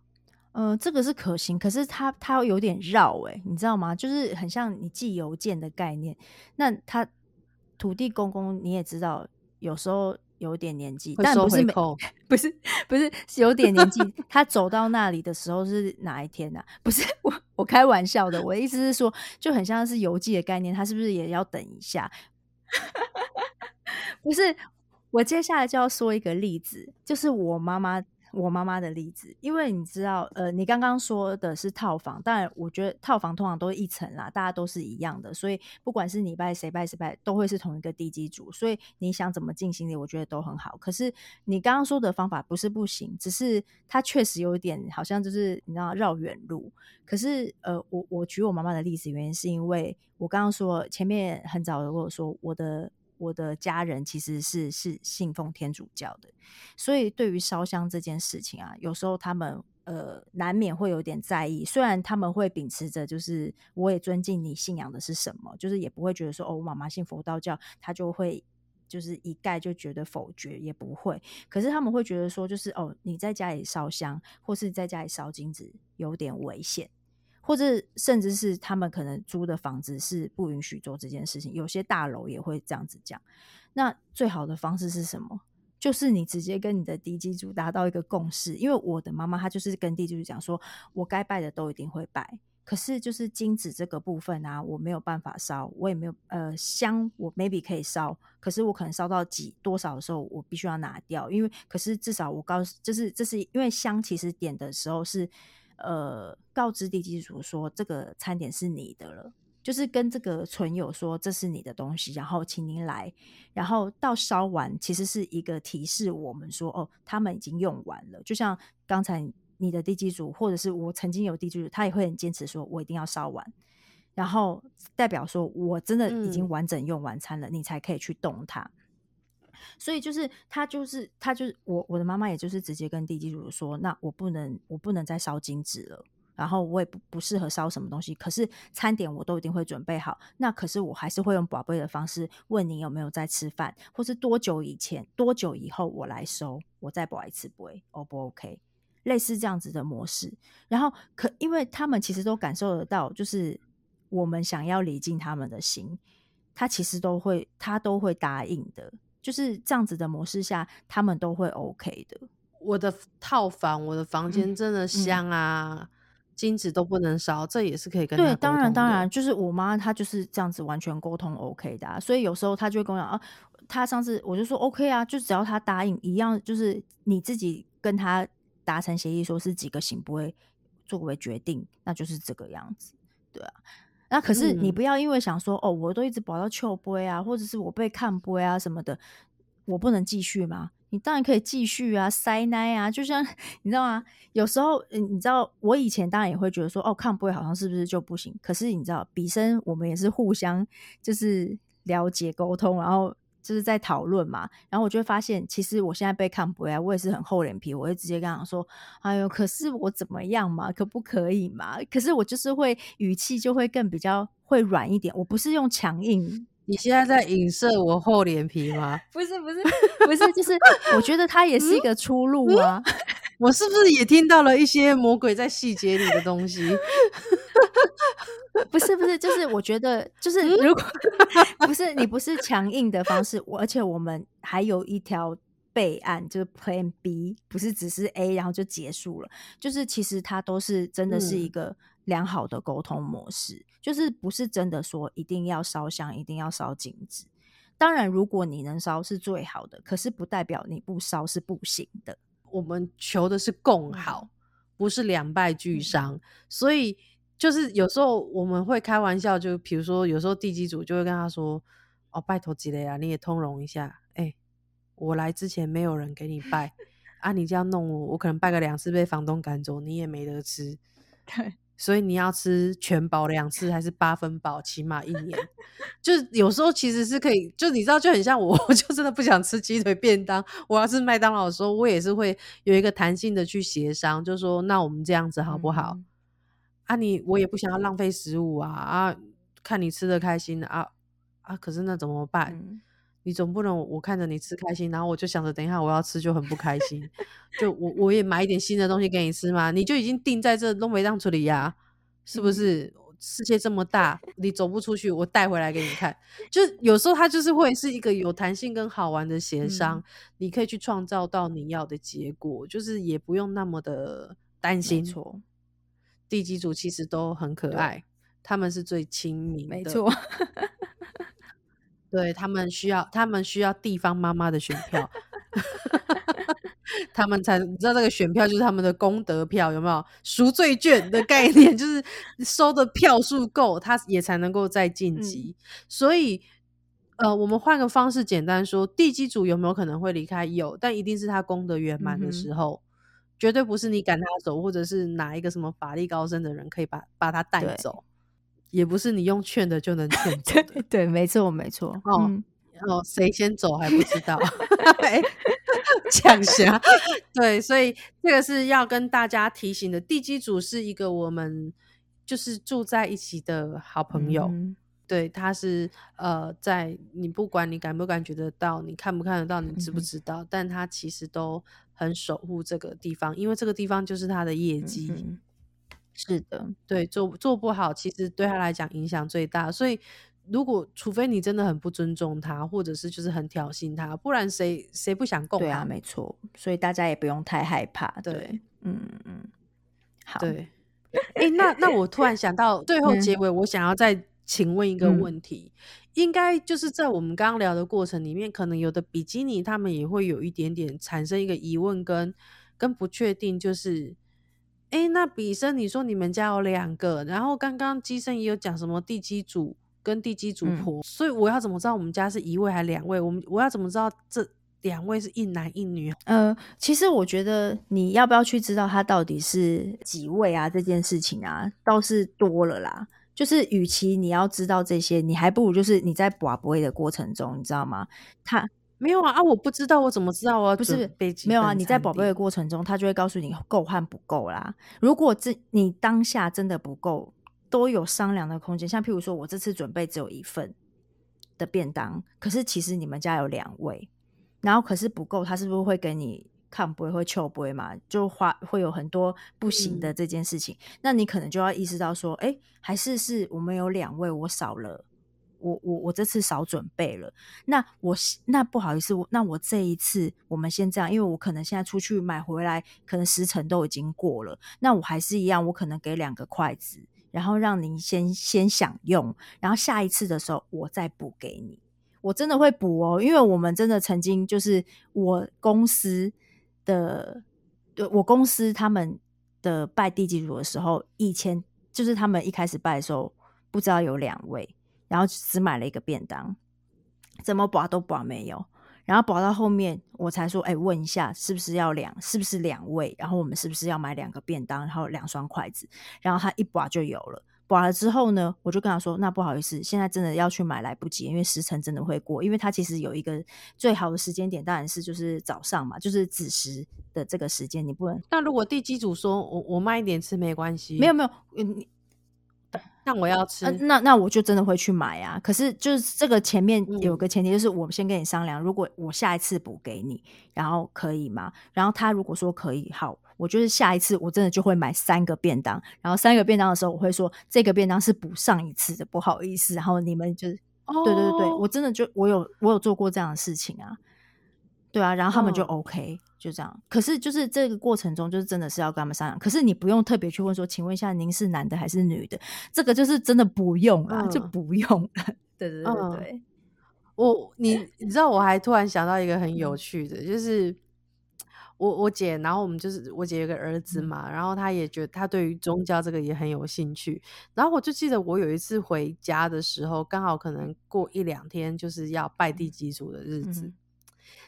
呃，这个是可行，可是它它有点绕诶、你知道吗？就是很像你寄邮件的概念。那他土地公公你也知道，有时候有点年纪，但不是每？不是不是是有点年纪，他走到那里的时候是哪一天呢、不是我我开玩笑的，我的意思是说，就很像是邮寄的概念，他是不是也要等一下？不是，我接下来就要说一个例子，就是我妈妈我妈妈的例子，因为你知道，呃，你刚刚说的是套房，但我觉得套房通常都是一层啦，大家都是一样的，所以不管是你拜谁拜谁拜，都会是同一个地基组，所以你想怎么进行的，我觉得都很好。可是你刚刚说的方法不是不行，只是它确实有一点好像就是你知道绕远路。可是呃，我我举我妈妈的例子，原因是因为我刚刚说前面很早的跟我说我的。我的家人其实是是信奉天主教的，所以对于烧香这件事情啊，有时候他们呃难免会有点在意。虽然他们会秉持着就是我也尊敬你信仰的是什么，就是也不会觉得说哦，我妈妈信佛道教，他就会就是一概就觉得否决，也不会。可是他们会觉得说，就是哦，你在家里烧香，或是在家里烧金纸，有点危险。或者甚至是他们可能租的房子是不允许做这件事情，有些大楼也会这样子讲。那最好的方式是什么？就是你直接跟你的地基主达到一个共识。因为我的妈妈她就是跟地基主讲说，我该拜的都一定会拜，可是就是金子这个部分啊，我没有办法烧，我也没有呃香，我 maybe 可以烧，可是我可能烧到几多少的时候，我必须要拿掉，因为可是至少我告诉，就是这是因为香其实点的时候是。呃，告知地基主说这个餐点是你的了，就是跟这个存友说这是你的东西，然后请您来，然后到烧完其实是一个提示我们说哦，他们已经用完了。就像刚才你的地基主，或者是我曾经有地基主，他也会很坚持说我一定要烧完，然后代表说我真的已经嗯完整用完餐了，你才可以去动它。所以就是他就是他就是我我的妈妈，也就是直接跟地基主说，那我不能我不能再烧金纸了，然后我也不不适合烧什么东西，可是餐点我都一定会准备好。那可是我还是会用宝贝的方式问你有没有在吃饭，或是多久以前多久以后我来收，我再保一次杯，O 不 OK？类似这样子的模式，然后可因为他们其实都感受得到，就是我们想要礼敬他们的心，他其实都会他都会答应的。就是这样子的模式下，他们都会 OK 的。我的套房，我的房间真的香啊，金子都不能烧，这也是可以跟他对，当然当然，就是我妈她就是这样子完全沟通 OK 的、啊，所以有时候她就会跟我讲啊，她上次我就说 OK 啊，就只要她答应，一样就是你自己跟她达成协议，说是几个行不会作为决定，那就是这个样子，对啊。那可是你嗯不要因为想说、哦，我都一直保到秋杯啊，或者是我被看杯啊什么的，我不能继续吗？你当然可以继续啊，塞奶啊，就像你知道吗？有时候，嗯你知道，我以前当然也会觉得说，哦，看不会好像是不是就不行？可是你知道，比生我们也是互相就是了解沟通，然后就是在讨论嘛。然后我就会发现，其实我现在被看不会啊，我也是很厚脸皮，我会直接跟他讲说，哎呦，可是我怎么样嘛？可不可以嘛？可是我就是会语气就会更比较会软一点，我不是用强硬你现在在影射我厚脸皮吗？不是不是不是，就是我觉得它也是一个出路啊。我是不是也听到了一些魔鬼在细节里的东西？不是不是，就是我觉得，就是如果 不是你不是强硬的方式，我而且我们还有一条备案，就是 Plan B，不是只是 A，然后就结束了。就是其实它都是真的是一个良好的沟通模式，就是不是真的说一定要烧香，一定要烧金纸。当然，如果你能烧是最好的，可是不代表你不烧是不行的。我们求的是共好，不是两败俱伤。所以就是有时候我们会开玩笑，就比如说有时候地基组就会跟他说：“哦，拜托吉雷啊，你也通融一下。哎，我来之前没有人给你拜 啊，你这样弄我，我可能拜个两次被房东赶走，你也没得吃。对。”所以你要吃全饱两次还是八分饱？起码一年，就是有时候其实是可以，就你知道，就很像我，就真的不想吃鸡腿便当，我要吃麦当劳的时候，我也是会有一个弹性的去协商，就说那我们这样子好不好？啊，你我也不想要浪费食物啊啊，看你吃的开心啊啊，可是那怎么办？你总不能我看着你吃开心，然后我就想着等一下我要吃就很不开心，就我我也买一点新的东西给你吃嘛，你就已经定在这东北当处理呀，是不是？世界这么大，你走不出去，我带回来给你看。就有时候它就是会是一个有弹性跟好玩的协商，你可以去创造到你要的结果，就是也不用那么的担心。错，地基组其实都很可爱，他们是最亲民的。没错。对他们需要，他们需要地方妈妈的选票，他们才你知道这个选票就是他们的功德票，有没有赎罪券的概念？就是收的票数够，他也才能够再晋级。所以，呃，我们换个方式，简单说，地基组有没有可能会离开？有，但一定是他功德圆满的时候，绝对不是你赶他走，或者是哪一个什么法力高深的人可以把把他带走。也不是你用劝的就能劝 对，没错，没错。哦哦，谁先走还不知道 抢侠。对，所以这个是要跟大家提醒的。地基主是一个我们就是住在一起的好朋友，对，他是呃，在你不管你感不感觉得到，你看不看得到，你知不知道，但他其实都很守护这个地方，因为这个地方就是他的业绩。是的，对，做做不好，其实对他来讲影响最大。所以，如果除非你真的很不尊重他，或者是就是很挑衅他，不然谁谁不想共？对啊，没错。所以大家也不用太害怕。对，嗯嗯，好。对，哎，那那我突然想到，最后结尾，我想要再请问一个问题，应该就是在我们刚刚聊的过程里面，可能有的比基尼他们也会有一点点产生一个疑问跟跟不确定，就是。哎，那比生，你说你们家有两个，然后刚刚机生也有讲什么地基主跟地基主婆，所以我要怎么知道我们家是一位还是两位？我们我要怎么知道这两位是一男一女？呃，其实我觉得你要不要去知道他到底是几位啊？这件事情啊，倒是多了啦。就是与其你要知道这些，你还不如就是你在寡不会的过程中，你知道吗？他。没有啊啊！我不知道，我怎么知道啊？不是没有啊！你在宝贝的过程中，他就会告诉你够和不够啦。如果这你当下真的不够，都有商量的空间。像譬如说，我这次准备只有一份的便当，可是其实你们家有两位，然后可是不够，他是不是会给你看不会会求不会嘛？就花会有很多不行的这件事情，那你可能就要意识到说，哎，还是是我们有两位，我少了。我我我这次少准备了，那我那不好意思，那我这一次我们先这样，因为我可能现在出去买回来，可能时辰都已经过了，那我还是一样，我可能给两个筷子，然后让您先先享用，然后下一次的时候我再补给你，我真的会补哦，因为我们真的曾经就是我公司的，对我公司他们的拜地基主的时候，以前就是他们一开始拜的时候不知道有两位。然后只买了一个便当，怎么拔都拔没有。然后拔到后面，我才说：“哎，问一下是不是要两，是不是两位？然后我们是不是要买两个便当，然后两双筷子？”然后他一拔就有了。拔了之后呢，我就跟他说：“那不好意思，现在真的要去买来不及，因为时辰真的会过。因为他其实有一个最好的时间点，当然是就是早上嘛，就是子时的这个时间，你不能。那如果地基主说我我慢一点吃没关系，没有没有，你。”但我要吃，呃，那那我就真的会去买啊。可是就是这个前面有嗯个前提，就是我先跟你商量，如果我下一次补给你，然后可以吗？然后他如果说可以，好，我就是下一次我真的就会买三个便当，然后三个便当的时候，我会说这个便当是补上一次的，不好意思。然后你们就是，对对对我真的就我有我有做过这样的事情啊。对啊，然后他们就嗯 OK，、就这样。可是就是这个过程中，就是真的是要跟他们商量。可是你不用特别去问说，请问一下您是男的还是女的？这个就是真的不用啊，就嗯不用了。对对对对嗯，我你你知道，我还突然想到一个很嗯有趣的，就是我我姐，然后我们就是我姐有个儿子嗯嘛，然后他也觉得他对于宗教这个也很有兴趣，然后我就记得我有一次回家的时候，刚好可能过一两天就是要拜地基主的日子。嗯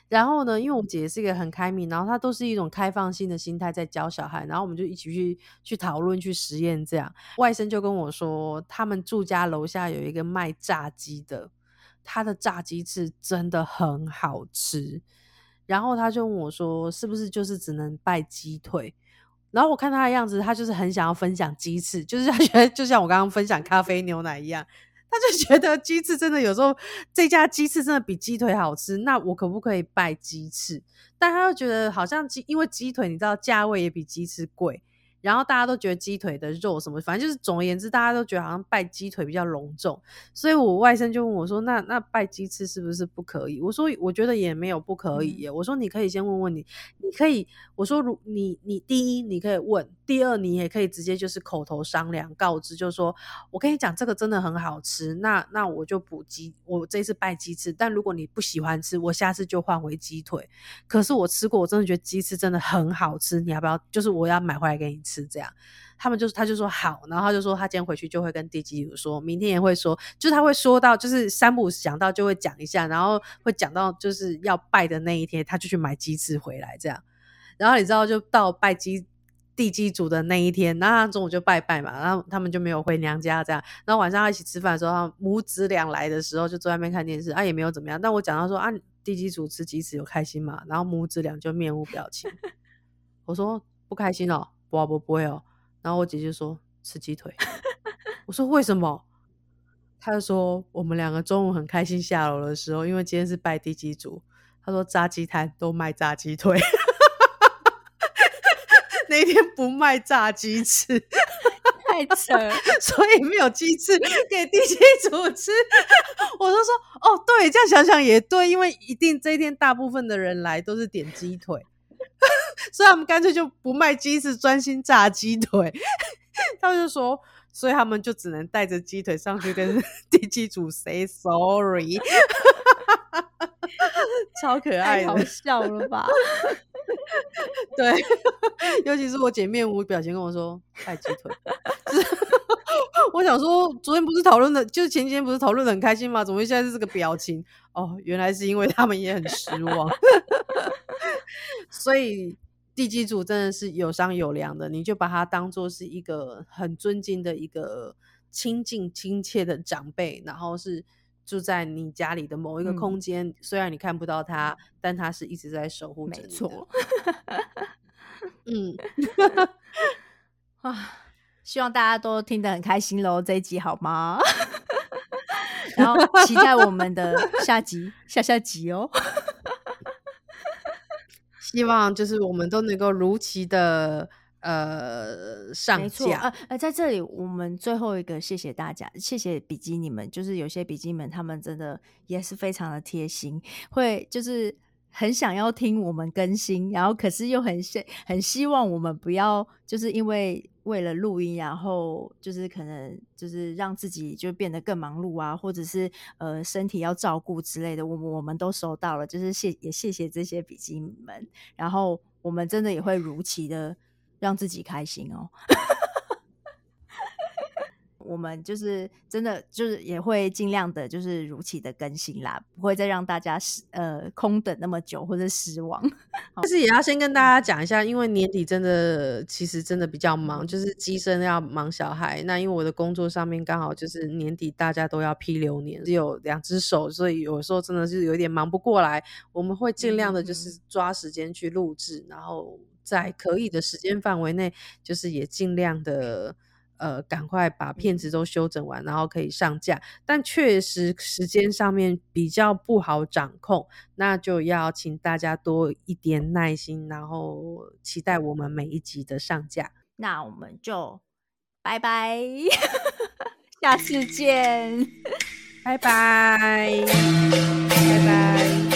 然后呢，因为我姐姐是一个很开明，然后她都是一种开放性的心态在教小孩，然后我们就一起去去讨论、去实验这样。外甥就跟我说，他们住家楼下有一个卖炸鸡的，他的炸鸡翅真的很好吃。然后他就问我说，是不是就是只能拜鸡腿？然后我看他的样子，他就是很想要分享鸡翅，就是他觉得就像我刚刚分享咖啡牛奶一样，他就觉得鸡翅真的有时候这家鸡翅真的比鸡腿好吃，那我可不可以拜鸡翅？但他又觉得好像鸡，因为鸡腿你知道价位也比鸡翅贵，然后大家都觉得鸡腿的肉什么，反正就是总而言之，大家都觉得好像拜鸡腿比较隆重，所以我外甥就问我说：“那那拜鸡翅是不是不可以？”我说：“我觉得也没有不可以耶。我说：“你可以先问问你，你可以我说如你你第一你可以问，第二你也可以直接就是口头商量告知，就是说我跟你讲这个真的很好吃，那那我就补鸡，我这次拜鸡翅，但如果你不喜欢吃，我下次就换回鸡腿。可是我吃过，我真的觉得鸡翅真的很好吃，你要不要？就是我要买回来给你吃这样。”他们就是他就说好，然后他就说他今天回去就会跟地基主说，明天也会说，就是他会说到，就是三不五时讲到就会讲一下，然后会讲到就是要拜的那一天，他就去买鸡翅回来这样。然后你知道，就到拜鸡地基组的那一天，然后他中午就拜拜嘛，然后他们就没有回娘家这样。然后晚上一起吃饭的时候，他母子俩来的时候就坐在那边看电视，啊也没有怎么样。但我讲到说啊，地基组吃鸡翅有开心嘛？然后母子俩就面无表情。我说不开心哦，不不不会哦。然后我姐姐说吃鸡腿，我说为什么？她就说我们两个中午很开心下楼的时候，因为今天是拜地基组，她说炸鸡摊都卖炸鸡腿，那天不卖炸鸡翅，太扯。所以没有鸡翅给地基组吃。我就说哦，对，这样想想也对，因为一定这一天大部分的人来都是点鸡腿。所以他们干脆就不卖鸡翅，专心炸鸡腿。他们就说，所以他们就只能带着鸡腿上去跟地基组 say sorry，超可爱太好。笑了吧？对，尤其是我姐面无表情跟我说拜鸡腿，我想说，昨天不是讨论的，就是前几天不是讨论的很开心吗？怎么现在是这个表情？哦，原来是因为他们也很失望，所以地基主真的是有商有量的，你就把他当做是一个很尊敬的一个亲近亲切的长辈，然后是。住在你家里的某一个嗯空间，虽然你看不到它，但它是一直在守护着你的。没错嗯，啊，希望大家都听得很开心喽，这一集好吗？然后期待我们的下集、下下集哦。希望就是我们都能够如期的呃上错，架。呃呃，在这里我们最后一个谢谢大家，谢谢笔记你们，就是有些笔记们他们真的也是非常的贴心，会就是很想要听我们更新，然后可是又很希很希望我们不要就是因为为了录音，然后就是可能就是让自己就变得更忙碌啊，或者是呃身体要照顾之类的，我们我们都收到了，就是谢也谢谢这些笔记们，然后我们真的也会如期的让自己开心哦。我们就是真的就是也会尽量的，就是如期的更新啦，不会再让大家失呃空等那么久或者失望。但是也要先跟大家讲一下，因为年底真的其实真的比较忙，就是机身要忙小孩。那因为我的工作上面刚好就是年底大家都要批流年，只有两只手，所以有时候真的是有点忙不过来。我们会尽量的就是抓时间去录制，然后在可以的时间范围内，就是也尽量的。呃赶快把片子都修整完，然后可以上架。但确实时间上面比较不好掌控，那就要请大家多一点耐心，然后期待我们每一集的上架。那我们就拜拜，下次见。拜拜，拜拜。